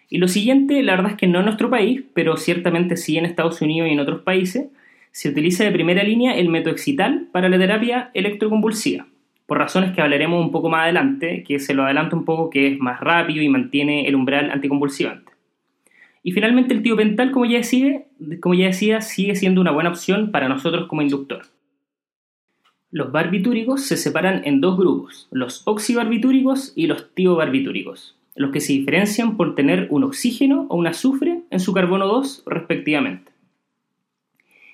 Y lo siguiente, la verdad es que no en nuestro país, pero ciertamente sí en Estados Unidos y en otros países, se utiliza de primera línea el metoxital para la terapia electroconvulsiva, por razones que hablaremos un poco más adelante, que se lo adelanto un poco que es más rápido y mantiene el umbral anticonvulsivante. Y finalmente el tiopental, como ya, decía, como ya decía, sigue siendo una buena opción para nosotros como inductor. Los barbitúricos se separan en dos grupos, los oxibarbitúricos y los tiobarbitúricos, los que se diferencian por tener un oxígeno o un azufre en su carbono 2 respectivamente.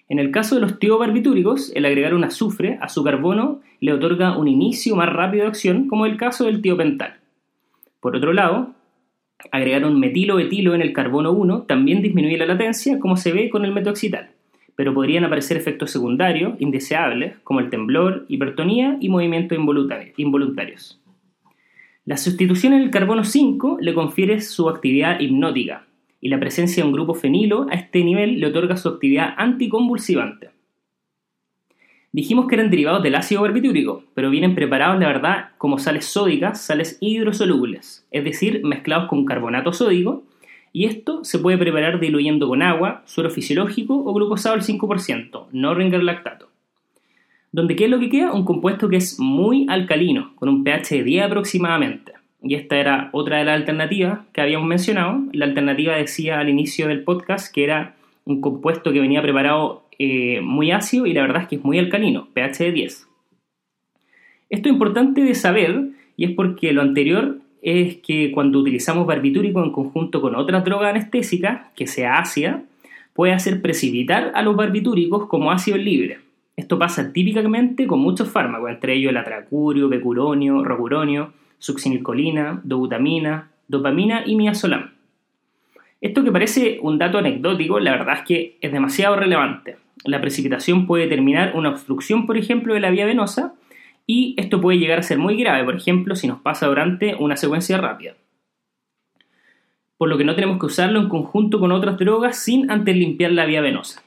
En el caso de los tiobarbitúricos, el agregar un azufre a su carbono le otorga un inicio más rápido de acción, como el caso del tiopental. Por otro lado, agregar un metilo-etilo en el carbono 1 también disminuye la latencia, como se ve con el metoxital pero podrían aparecer efectos secundarios indeseables como el temblor, hipertonía y movimientos involuntarios. La sustitución en el carbono 5 le confiere su actividad hipnótica y la presencia de un grupo fenilo a este nivel le otorga su actividad anticonvulsivante. Dijimos que eran derivados del ácido barbitúrico, pero vienen preparados, la verdad, como sales sódicas, sales hidrosolubles, es decir, mezclados con carbonato sódico y esto se puede preparar diluyendo con agua, suero fisiológico o glucosado al 5%, no lactato. Donde qué es lo que queda? Un compuesto que es muy alcalino, con un pH de 10 aproximadamente. Y esta era otra de las alternativas que habíamos mencionado. La alternativa decía al inicio del podcast que era un compuesto que venía preparado eh, muy ácido y la verdad es que es muy alcalino, pH de 10. Esto es importante de saber y es porque lo anterior es que cuando utilizamos barbitúrico en conjunto con otra droga anestésica, que sea ácida, puede hacer precipitar a los barbitúricos como ácido libre. Esto pasa típicamente con muchos fármacos, entre ellos el atracurio, becuronio, rocuronio, succinilcolina, dobutamina, dopamina y miazolam. Esto que parece un dato anecdótico, la verdad es que es demasiado relevante. La precipitación puede determinar una obstrucción, por ejemplo, de la vía venosa, y esto puede llegar a ser muy grave, por ejemplo, si nos pasa durante una secuencia rápida. Por lo que no tenemos que usarlo en conjunto con otras drogas sin antes limpiar la vía venosa.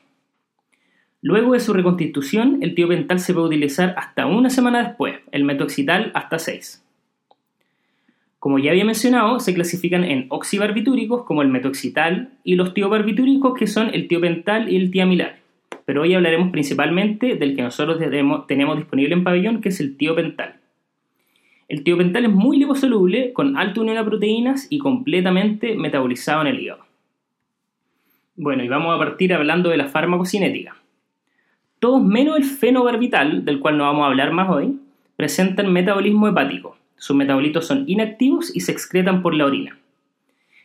Luego de su reconstitución, el tiopental se puede utilizar hasta una semana después, el metoxital hasta 6. Como ya había mencionado, se clasifican en oxibarbitúricos como el metoxital y los tiobarbitúricos que son el tiopental y el tiamilar pero hoy hablaremos principalmente del que nosotros tenemos, disponible en pabellón, que es el tiopental. El tiopental es muy liposoluble, con alta unión a proteínas y completamente metabolizado en el hígado. Bueno, y vamos a partir hablando de la farmacocinética. Todos menos el fenobarbital, del cual no vamos a hablar más hoy, presentan metabolismo hepático. Sus metabolitos son inactivos y se excretan por la orina.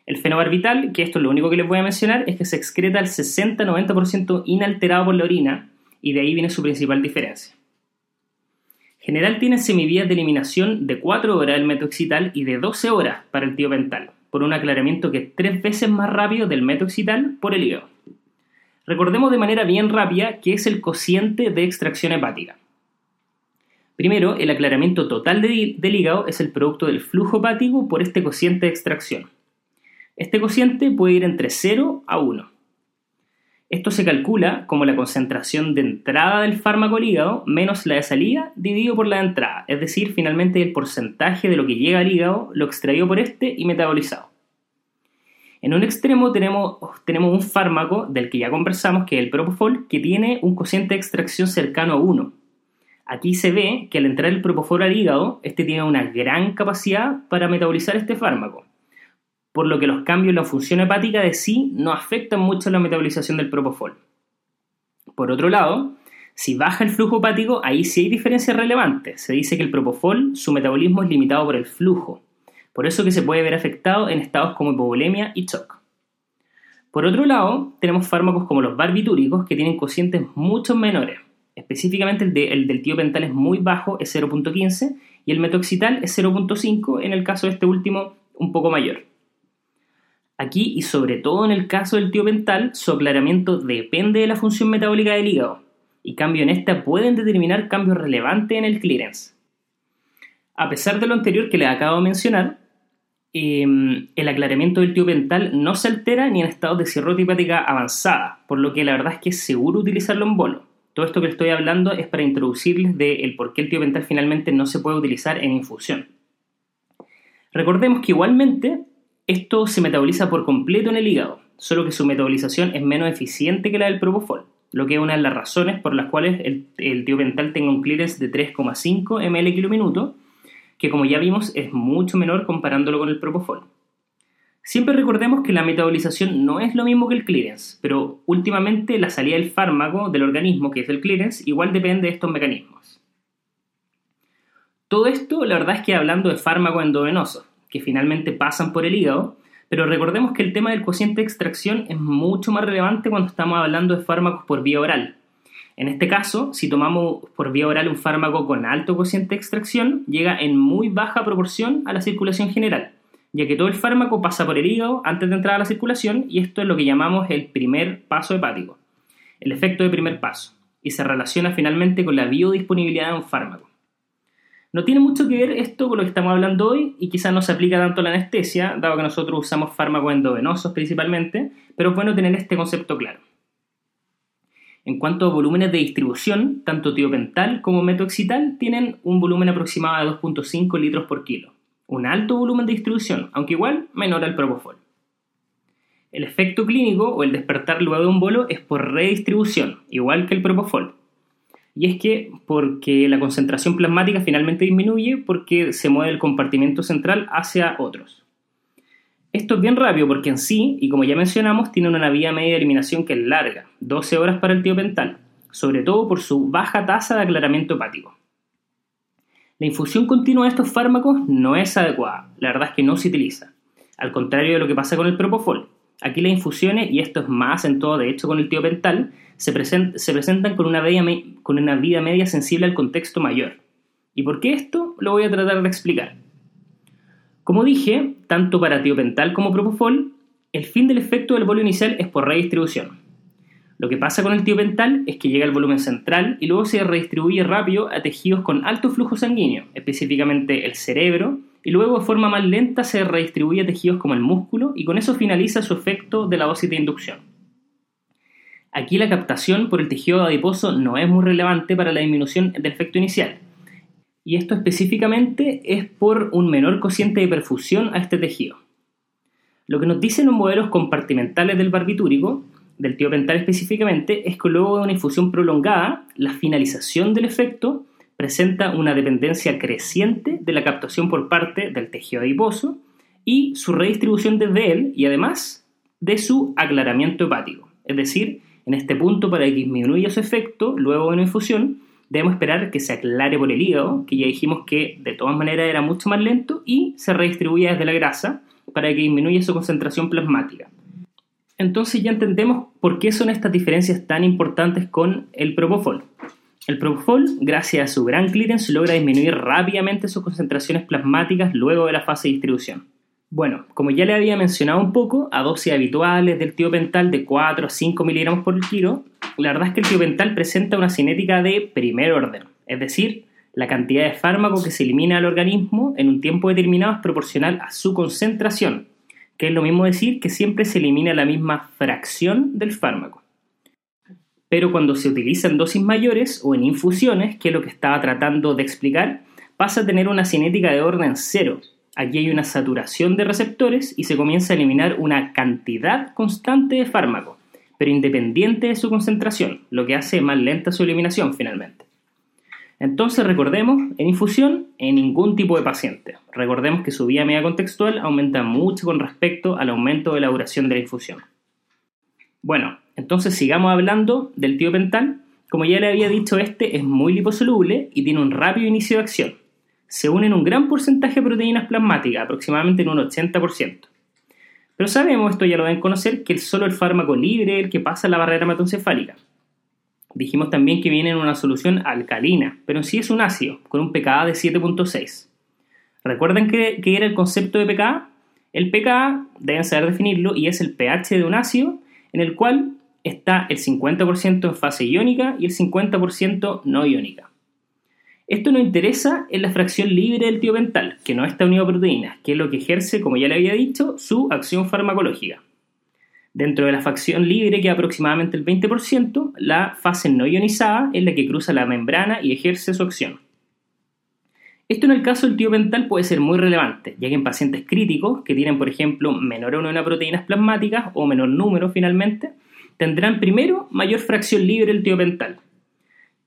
El fenobarbital, que esto es lo único que les voy a mencionar, es que se excreta al 60-90% inalterado por la orina y de ahí viene su principal diferencia. General tiene semivías de eliminación de 4 horas el metoxital y de 12 horas para el tiopental, por un aclaramiento que es 3 veces más rápido del metoxital por el hígado. Recordemos de manera bien rápida qué es el cociente de extracción hepática. Primero, el aclaramiento total del hígado es el producto del flujo hepático por este cociente de extracción. Este cociente puede ir entre 0 a 1. Esto se calcula como la concentración de entrada del fármaco al hígado menos la de salida dividido por la de entrada, es decir, finalmente el porcentaje de lo que llega al hígado, lo extraído por este y metabolizado. En un extremo tenemos, tenemos un fármaco del que ya conversamos, que es el Propofol, que tiene un cociente de extracción cercano a 1. Aquí se ve que al entrar el Propofol al hígado, este tiene una gran capacidad para metabolizar este fármaco por lo que los cambios en la función hepática de sí no afectan mucho la metabolización del propofol. Por otro lado, si baja el flujo hepático, ahí sí hay diferencias relevantes. Se dice que el propofol, su metabolismo es limitado por el flujo, por eso que se puede ver afectado en estados como hipovolemia y shock. Por otro lado, tenemos fármacos como los barbitúricos que tienen cocientes mucho menores. Específicamente el, el del tiopental es muy bajo, es 0.15, y el metoxital es 0.5, en el caso de este último un poco mayor. Aquí, y sobre todo en el caso del tiopental, su aclaramiento depende de la función metabólica del hígado, y cambio en esta pueden determinar cambios relevantes en el clearance. A pesar de lo anterior que les acabo de mencionar, em, el aclaramiento del tiopental no se altera ni en estados de cirrosis hepática avanzada, por lo que la verdad es que es seguro utilizarlo en bolo. Todo esto que estoy hablando es para introducirles de el por qué el tiopental finalmente no se puede utilizar en infusión. Recordemos que igualmente esto se metaboliza por completo en el hígado, solo que su metabolización es menos eficiente que la del propofol, lo que es una de las razones por las cuales el, el tiopental tenga un clearance de 3,5 ml km, que como ya vimos es mucho menor comparándolo con el propofol. Siempre recordemos que la metabolización no es lo mismo que el clearance, pero últimamente la salida del fármaco del organismo, que es el clearance, igual depende de estos mecanismos. Todo esto, la verdad es que hablando de fármacos endovenosos, que finalmente pasan por el hígado, pero recordemos que el tema del cociente de extracción es mucho más relevante cuando estamos hablando de fármacos por vía oral. En este caso, si tomamos por vía oral un fármaco con alto cociente de extracción, llega en muy baja proporción a la circulación general ya que todo el fármaco pasa por el hígado antes de entrar a la circulación y esto es lo que llamamos el primer paso hepático, el efecto de primer paso, y se relaciona finalmente con la biodisponibilidad de un fármaco. No tiene mucho que ver esto con lo que estamos hablando hoy y quizás no se aplica tanto a la anestesia, dado que nosotros usamos fármacos endovenosos principalmente, pero es bueno tener este concepto claro. En cuanto a volúmenes de distribución, tanto tiopental como metoxital tienen un volumen aproximado de 2.5 litros por kilo un alto volumen de distribución, aunque igual menor al propofol. El efecto clínico o el despertar luego de un bolo es por redistribución, igual que el propofol. Y es que porque la concentración plasmática finalmente disminuye porque se mueve el compartimento central hacia otros. Esto es bien rápido porque en sí, y como ya mencionamos, tiene una vía media de eliminación que es larga, 12 horas para el tiopental, sobre todo por su baja tasa de aclaramiento hepático. La infusión continua de estos fármacos no es adecuada, la verdad es que no se utiliza, al contrario de lo que pasa con el propofol. Aquí las infusiones, y esto es más en todo de hecho con el tiopental, se, se presentan con una, vida media sensible al contexto mayor. ¿Y por qué esto? Lo voy a tratar de explicar. Como dije, tanto para tiopental como propofol, el fin del efecto del bolo inicial es por redistribución. Lo que pasa con el tiopental es que llega al volumen central y luego se redistribuye rápido a tejidos con alto flujo sanguíneo, específicamente el cerebro, y luego de forma más lenta se redistribuye a tejidos como el músculo y con eso finaliza su efecto de la dosis de inducción. Aquí la captación por el tejido adiposo no es muy relevante para la disminución del efecto inicial, y esto específicamente es por un menor cociente de perfusión a este tejido. Lo que nos dicen los modelos compartimentales del barbitúrico del tiopental específicamente es que luego de una infusión prolongada, la finalización del efecto presenta una dependencia creciente de la captación por parte del tejido adiposo y su redistribución desde él y además de su aclaramiento hepático. Es decir, en este punto para que disminuya su efecto luego de una infusión, debemos esperar que se aclare por el hígado, que ya dijimos que de todas maneras era mucho más lento, y se redistribuya desde la grasa para que disminuya su concentración plasmática entonces ya entendemos por qué son estas diferencias tan importantes con el propofol. El propofol, gracias a su gran clearance, logra disminuir rápidamente sus concentraciones plasmáticas luego de la fase de distribución. Bueno, como ya le había mencionado un poco, a dosis habituales del tiopental de 4 a 5 miligramos por kilo, la verdad es que el tiopental presenta una cinética de primer orden, es decir, la cantidad de fármaco que se elimina al organismo en un tiempo determinado es proporcional a su concentración, que es lo mismo decir que siempre se elimina la misma fracción del fármaco. Pero cuando se utiliza en dosis mayores o en infusiones, que es lo que estaba tratando de explicar, pasa a tener una cinética de orden cero. Aquí hay una saturación de receptores y se comienza a eliminar una cantidad constante de fármaco, pero independiente de su concentración, lo que hace más lenta su eliminación finalmente. Entonces recordemos, en infusión, en ningún tipo de paciente. Recordemos que su vía media contextual aumenta mucho con respecto al aumento de la duración de la infusión. Bueno, entonces sigamos hablando del tiopental. Como ya le había dicho, este es muy liposoluble y tiene un rápido inicio de acción. Se une en un gran porcentaje de proteínas plasmáticas, aproximadamente en un 80%. Pero sabemos, esto ya lo deben conocer, que es solo el fármaco libre el que pasa la barrera hematoencefálica. Dijimos también que viene en una solución alcalina, pero en sí es un ácido, con un pKa de 7.6. ¿Recuerdan qué, era el concepto de pKa? El pKa, deben saber definirlo, y es el pH de un ácido en el cual está el 50% en fase iónica y el 50% no iónica. Esto nos interesa en la fracción libre del tiopental, que no está unido a proteínas, que es lo que ejerce, como ya le había dicho, su acción farmacológica. Dentro de la facción libre, que es aproximadamente el 20%, la fase no ionizada es la que cruza la membrana y ejerce su acción. Esto en el caso del tiopental puede ser muy relevante, ya que en pacientes críticos, que tienen por ejemplo menor o de proteínas plasmáticas o menor número finalmente, tendrán primero mayor fracción libre del tiopental.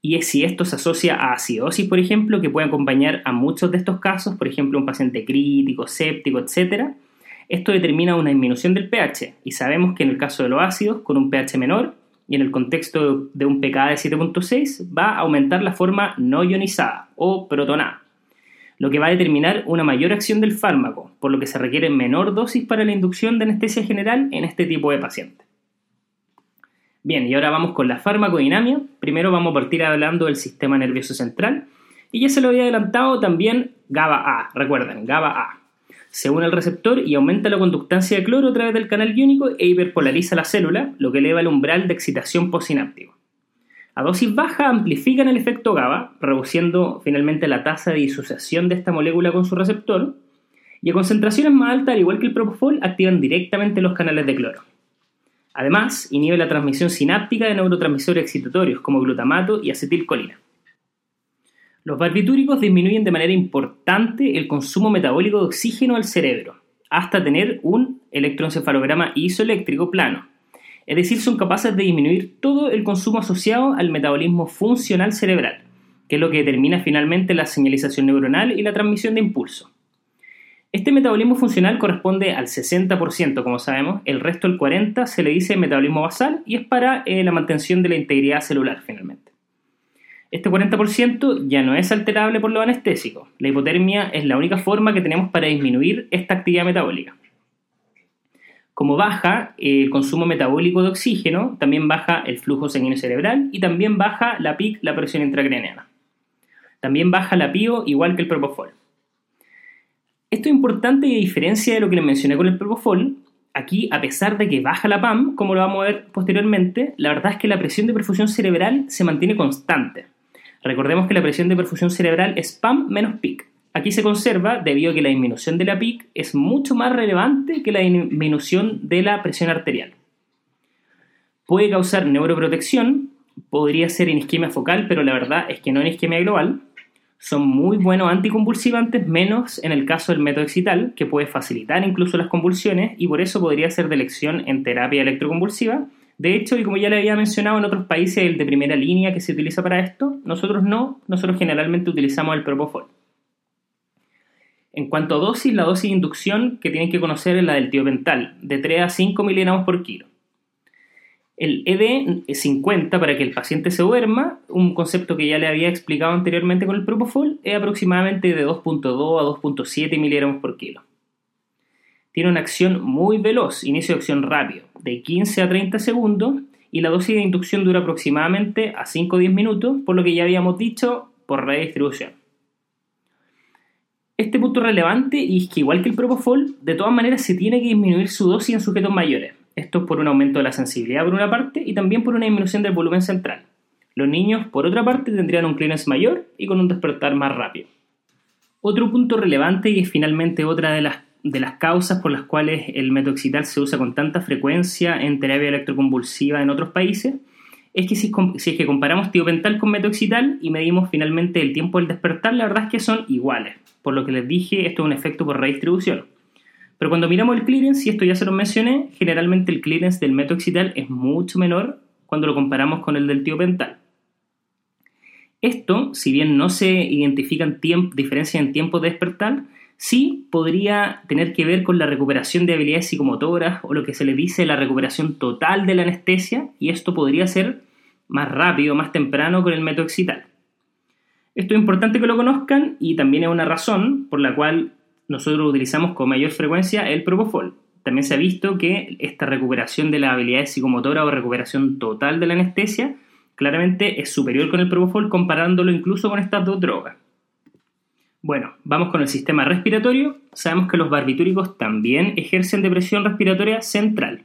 Y es si esto se asocia a acidosis, por ejemplo, que puede acompañar a muchos de estos casos, por ejemplo, un paciente crítico, séptico, etc., esto determina una disminución del pH y sabemos que en el caso de los ácidos, con un pH menor y en el contexto de un pKa de 7.6, va a aumentar la forma no ionizada o protonada lo que va a determinar una mayor acción del fármaco, por lo que se requiere menor dosis para la inducción de anestesia general en este tipo de pacientes. Bien, y ahora vamos con la farmacodinamia. Primero vamos a partir hablando del sistema nervioso central. Y ya se lo había adelantado también GABA-A, recuerden, GABA-A. Se une al receptor y aumenta la conductancia de cloro a través del canal iónico e hiperpolariza la célula, lo que eleva el umbral de excitación postsináptico. A dosis baja amplifican el efecto GABA, reduciendo finalmente la tasa de disociación de esta molécula con su receptor, y a concentraciones más altas, al igual que el propofol, activan directamente los canales de cloro. Además, inhibe la transmisión sináptica de neurotransmisores excitatorios como glutamato y acetilcolina. Los barbitúricos disminuyen de manera importante el consumo metabólico de oxígeno al cerebro, hasta tener un electroencefalograma isoeléctrico plano, es decir, son capaces de disminuir todo el consumo asociado al metabolismo funcional cerebral, que es lo que determina finalmente la señalización neuronal y la transmisión de impulso. Este metabolismo funcional corresponde al 60%, como sabemos, el resto, el 40%, se le dice metabolismo basal y es para eh, la mantención de la integridad celular finalmente. Este 40% ya no es alterable por lo anestésico. La hipotermia es la única forma que tenemos para disminuir esta actividad metabólica. Como baja el consumo metabólico de oxígeno, también baja el flujo sanguíneo cerebral y también baja la PIC, la presión intracraneana. También baja la PIO igual que el propofol. Esto es importante y a diferencia de lo que les mencioné con el propofol, aquí a pesar de que baja la PAM, como lo vamos a ver posteriormente, la verdad es que la presión de perfusión cerebral se mantiene constante. Recordemos que la presión de perfusión cerebral es PAM menos PIC. Aquí se conserva debido a que la disminución de la PIC es mucho más relevante que la disminución de la presión arterial. Puede causar neuroprotección, podría ser en isquemia focal, pero la verdad es que no en isquemia global. Son muy buenos anticonvulsivantes, menos en el caso del método excital, que puede facilitar incluso las convulsiones y por eso podría ser de elección en terapia electroconvulsiva. De hecho, y como ya le había mencionado en otros países, el de primera línea que se utiliza para esto, nosotros no, nosotros generalmente utilizamos el propofol. En cuanto a dosis, la dosis de inducción que tienen que conocer es la del tiopental, de 3 a 5 miligramos por kilo. El ED es 50 para que el paciente se duerma, un concepto que ya le había explicado anteriormente con el propofol, es aproximadamente de 2.2 a 2.7 miligramos por kilo. Tiene una acción muy veloz, inicio de acción rápido, de 15 a 30 segundos, y la dosis de inducción dura aproximadamente a 5 o 10 minutos, por lo que ya habíamos dicho por redistribución. Este punto es relevante es que igual que el propofol, de todas maneras se tiene que disminuir su dosis en sujetos mayores. Esto por un aumento de la sensibilidad por una parte y también por una disminución del volumen central. Los niños, por otra parte, tendrían un clearance mayor y con un despertar más rápido. Otro punto relevante y es finalmente otra de las, de las causas por las cuales el metoxital se usa con tanta frecuencia en terapia electroconvulsiva en otros países es que si, si es que comparamos tiopental con metoxital y medimos finalmente el tiempo del despertar, la verdad es que son iguales. Por lo que les dije, esto es un efecto por redistribución. Pero cuando miramos el clearance, y esto ya se lo mencioné, generalmente el clearance del metoxital es mucho menor cuando lo comparamos con el del tiopental. Esto, si bien no se identifican diferencias en tiempo de despertar, sí podría tener que ver con la recuperación de habilidades psicomotoras o lo que se le dice la recuperación total de la anestesia, y esto podría ser más rápido, más temprano con el metoxital. Esto es importante que lo conozcan y también es una razón por la cual nosotros utilizamos con mayor frecuencia el propofol. También se ha visto que esta recuperación de la habilidad psicomotora o recuperación total de la anestesia claramente es superior con el propofol comparándolo incluso con estas dos drogas. Bueno, vamos con el sistema respiratorio. Sabemos que los barbitúricos también ejercen depresión respiratoria central.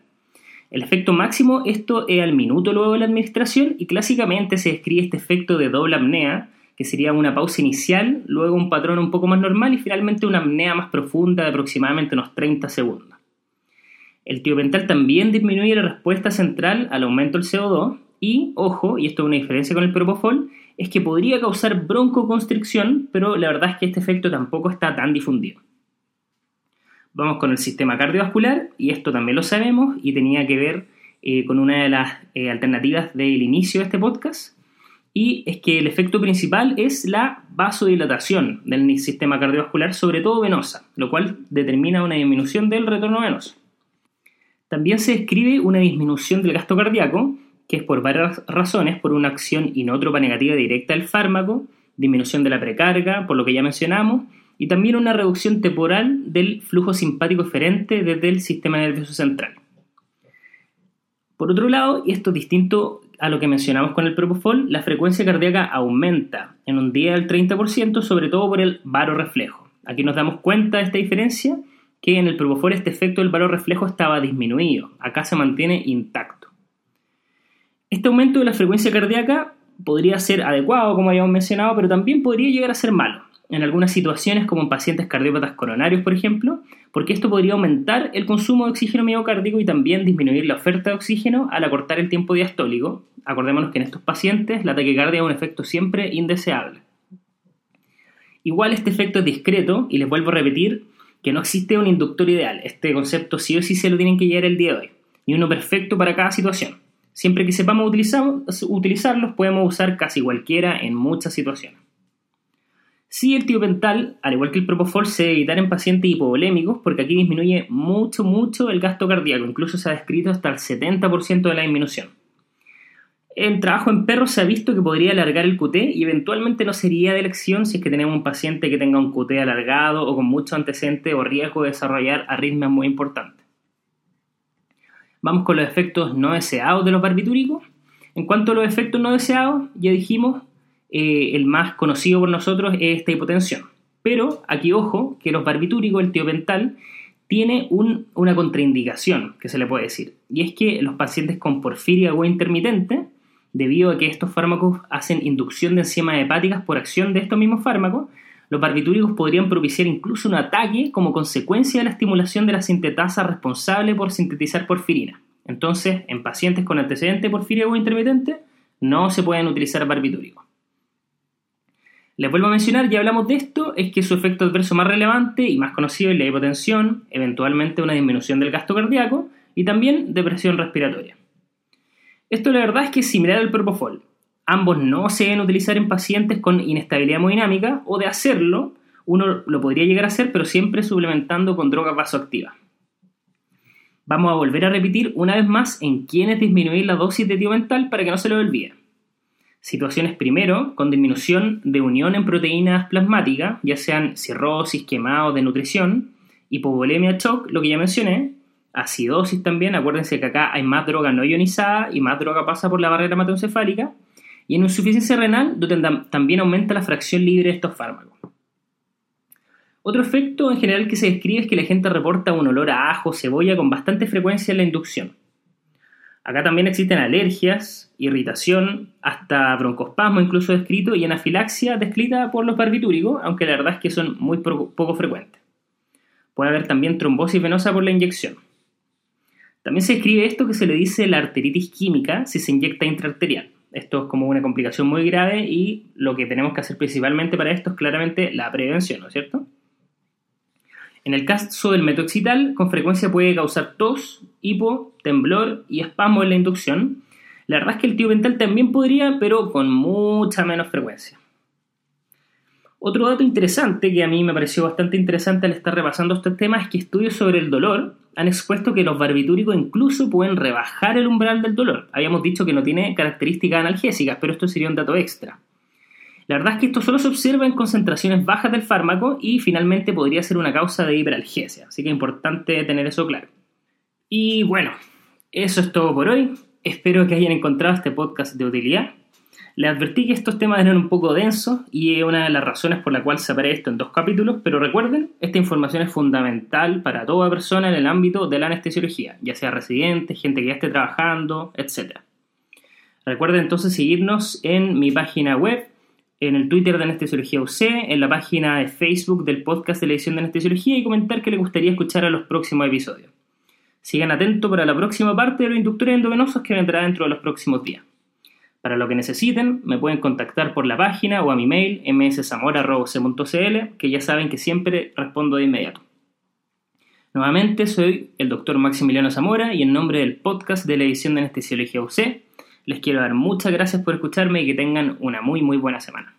El efecto máximo, esto es al minuto luego de la administración y clásicamente se describe este efecto de doble apnea, que sería una pausa inicial, luego un patrón un poco más normal y finalmente una apnea más profunda de aproximadamente unos 30 segundos. El tiopental también disminuye la respuesta central al aumento del CO2 y, ojo, y esto es una diferencia con el propofol, es que podría causar broncoconstricción, pero la verdad es que este efecto tampoco está tan difundido. Vamos con el sistema cardiovascular, y esto también lo sabemos, y tenía que ver eh, con una de las eh, alternativas del inicio de este podcast, y es que el efecto principal es la vasodilatación del sistema cardiovascular, sobre todo venosa, lo cual determina una disminución del retorno venoso. También se describe una disminución del gasto cardíaco, que es por varias razones, por una acción inótropa negativa directa del fármaco, disminución de la precarga, por lo que ya mencionamos, y también una reducción temporal del flujo simpático eferente desde el sistema nervioso central. Por otro lado, y esto es distinto a lo que mencionamos con el propofol, la frecuencia cardíaca aumenta en un día del 30%, sobre todo por el reflejo. Aquí nos damos cuenta de esta diferencia, que en el propofol este efecto del reflejo estaba disminuido, acá se mantiene intacto. Este aumento de la frecuencia cardíaca podría ser adecuado, como habíamos mencionado, pero también podría llegar a ser malo en algunas situaciones, como en pacientes cardiópatas coronarios, por ejemplo, porque esto podría aumentar el consumo de oxígeno miocárdico y también disminuir la oferta de oxígeno al acortar el tiempo diastólico. Acordémonos que en estos pacientes la taquicardia es un efecto siempre indeseable. Igual este efecto es discreto y les vuelvo a repetir que no existe un inductor ideal. Este concepto sí o sí se lo tienen que llevar el día de hoy, y uno perfecto para cada situación. Siempre que sepamos utilizarlos, podemos usar casi cualquiera en muchas situaciones. Sí, el tiopental, al igual que el propofol, se debe evitar en pacientes hipovolémicos porque aquí disminuye mucho, mucho el gasto cardíaco. Incluso se ha descrito hasta el 70% de la disminución. En trabajo en perros se ha visto que podría alargar el QT y eventualmente no sería de elección si es que tenemos un paciente que tenga un QT alargado o con mucho antecedente o riesgo de desarrollar arritmias muy importantes. Vamos con los efectos no deseados de los barbitúricos. En cuanto a los efectos no deseados, ya dijimos, eh, el más conocido por nosotros es esta hipotensión. Pero aquí ojo que los barbitúricos, el tiopental, tiene una contraindicación que se le puede decir. Y es que los pacientes con porfiria o intermitente, debido a que estos fármacos hacen inducción de enzimas hepáticas por acción de estos mismos fármacos, los barbitúricos podrían propiciar incluso un ataque como consecuencia de la estimulación de la sintetasa responsable por sintetizar porfirina. Entonces, en pacientes con antecedente porfírico intermitente, no se pueden utilizar barbitúricos. Les vuelvo a mencionar, ya hablamos de esto, es que su efecto adverso más relevante y más conocido es la hipotensión, eventualmente una disminución del gasto cardíaco y también depresión respiratoria. Esto la verdad es que es similar al propofol, ambos no se deben utilizar en pacientes con inestabilidad hemodinámica o de hacerlo, uno lo podría llegar a hacer, pero siempre suplementando con drogas vasoactivas. Vamos a volver a repetir una vez más en quiénes disminuir la dosis de tiomental para que no se lo olvide. Situaciones primero con disminución de unión en proteínas plasmáticas, ya sean cirrosis, quemado, de nutrición, hipovolemia shock, lo que ya mencioné, acidosis también, acuérdense que acá hay más droga no ionizada y más droga pasa por la barrera hematoencefálica, y en insuficiencia renal, donde también aumenta la fracción libre de estos fármacos. Otro efecto en general que se describe es que la gente reporta un olor a ajo, cebolla con bastante frecuencia en la inducción. Acá también existen alergias, irritación, hasta broncospasmo incluso descrito y anafilaxia descrita por los barbitúricos, aunque la verdad es que son muy poco frecuentes. Puede haber también trombosis venosa por la inyección. También se describe esto que se le dice la arteritis química si se inyecta intraarterial. Esto es como una complicación muy grave y lo que tenemos que hacer principalmente para esto es claramente la prevención, ¿no es cierto? En el caso del metoxital, con frecuencia puede causar tos, hipo, temblor y espasmo en la inducción. La verdad es que el tiopental también podría, pero con mucha menos frecuencia. Otro dato interesante que a mí me pareció bastante interesante al estar repasando este tema es que estudios sobre el dolor han expuesto que los barbitúricos incluso pueden rebajar el umbral del dolor. Habíamos dicho que no tiene características analgésicas, pero esto sería un dato extra. La verdad es que esto solo se observa en concentraciones bajas del fármaco y finalmente podría ser una causa de hiperalgesia, así que es importante tener eso claro. Y bueno, eso es todo por hoy. Espero que hayan encontrado este podcast de utilidad. Le advertí que estos temas eran un poco densos y es una de las razones por la cual separé esto en dos capítulos, pero recuerden, esta información es fundamental para toda persona en el ámbito de la anestesiología, ya sea residente, gente que ya esté trabajando, etc. Recuerden entonces seguirnos en mi página web, en el Twitter de Anestesiología UC, en la página de Facebook del podcast de la edición de Anestesiología y comentar que les gustaría escuchar a los próximos episodios. Sigan atentos para la próxima parte de los inductores endovenosos que vendrá dentro de los próximos días. Para lo que necesiten, me pueden contactar por la página o a mi mail mszamora.c.cl, que ya saben que siempre respondo de inmediato. Nuevamente soy el doctor Maximiliano Zamora y en nombre del podcast de la edición de Anestesiología UC, les quiero dar muchas gracias por escucharme y que tengan una muy muy buena semana.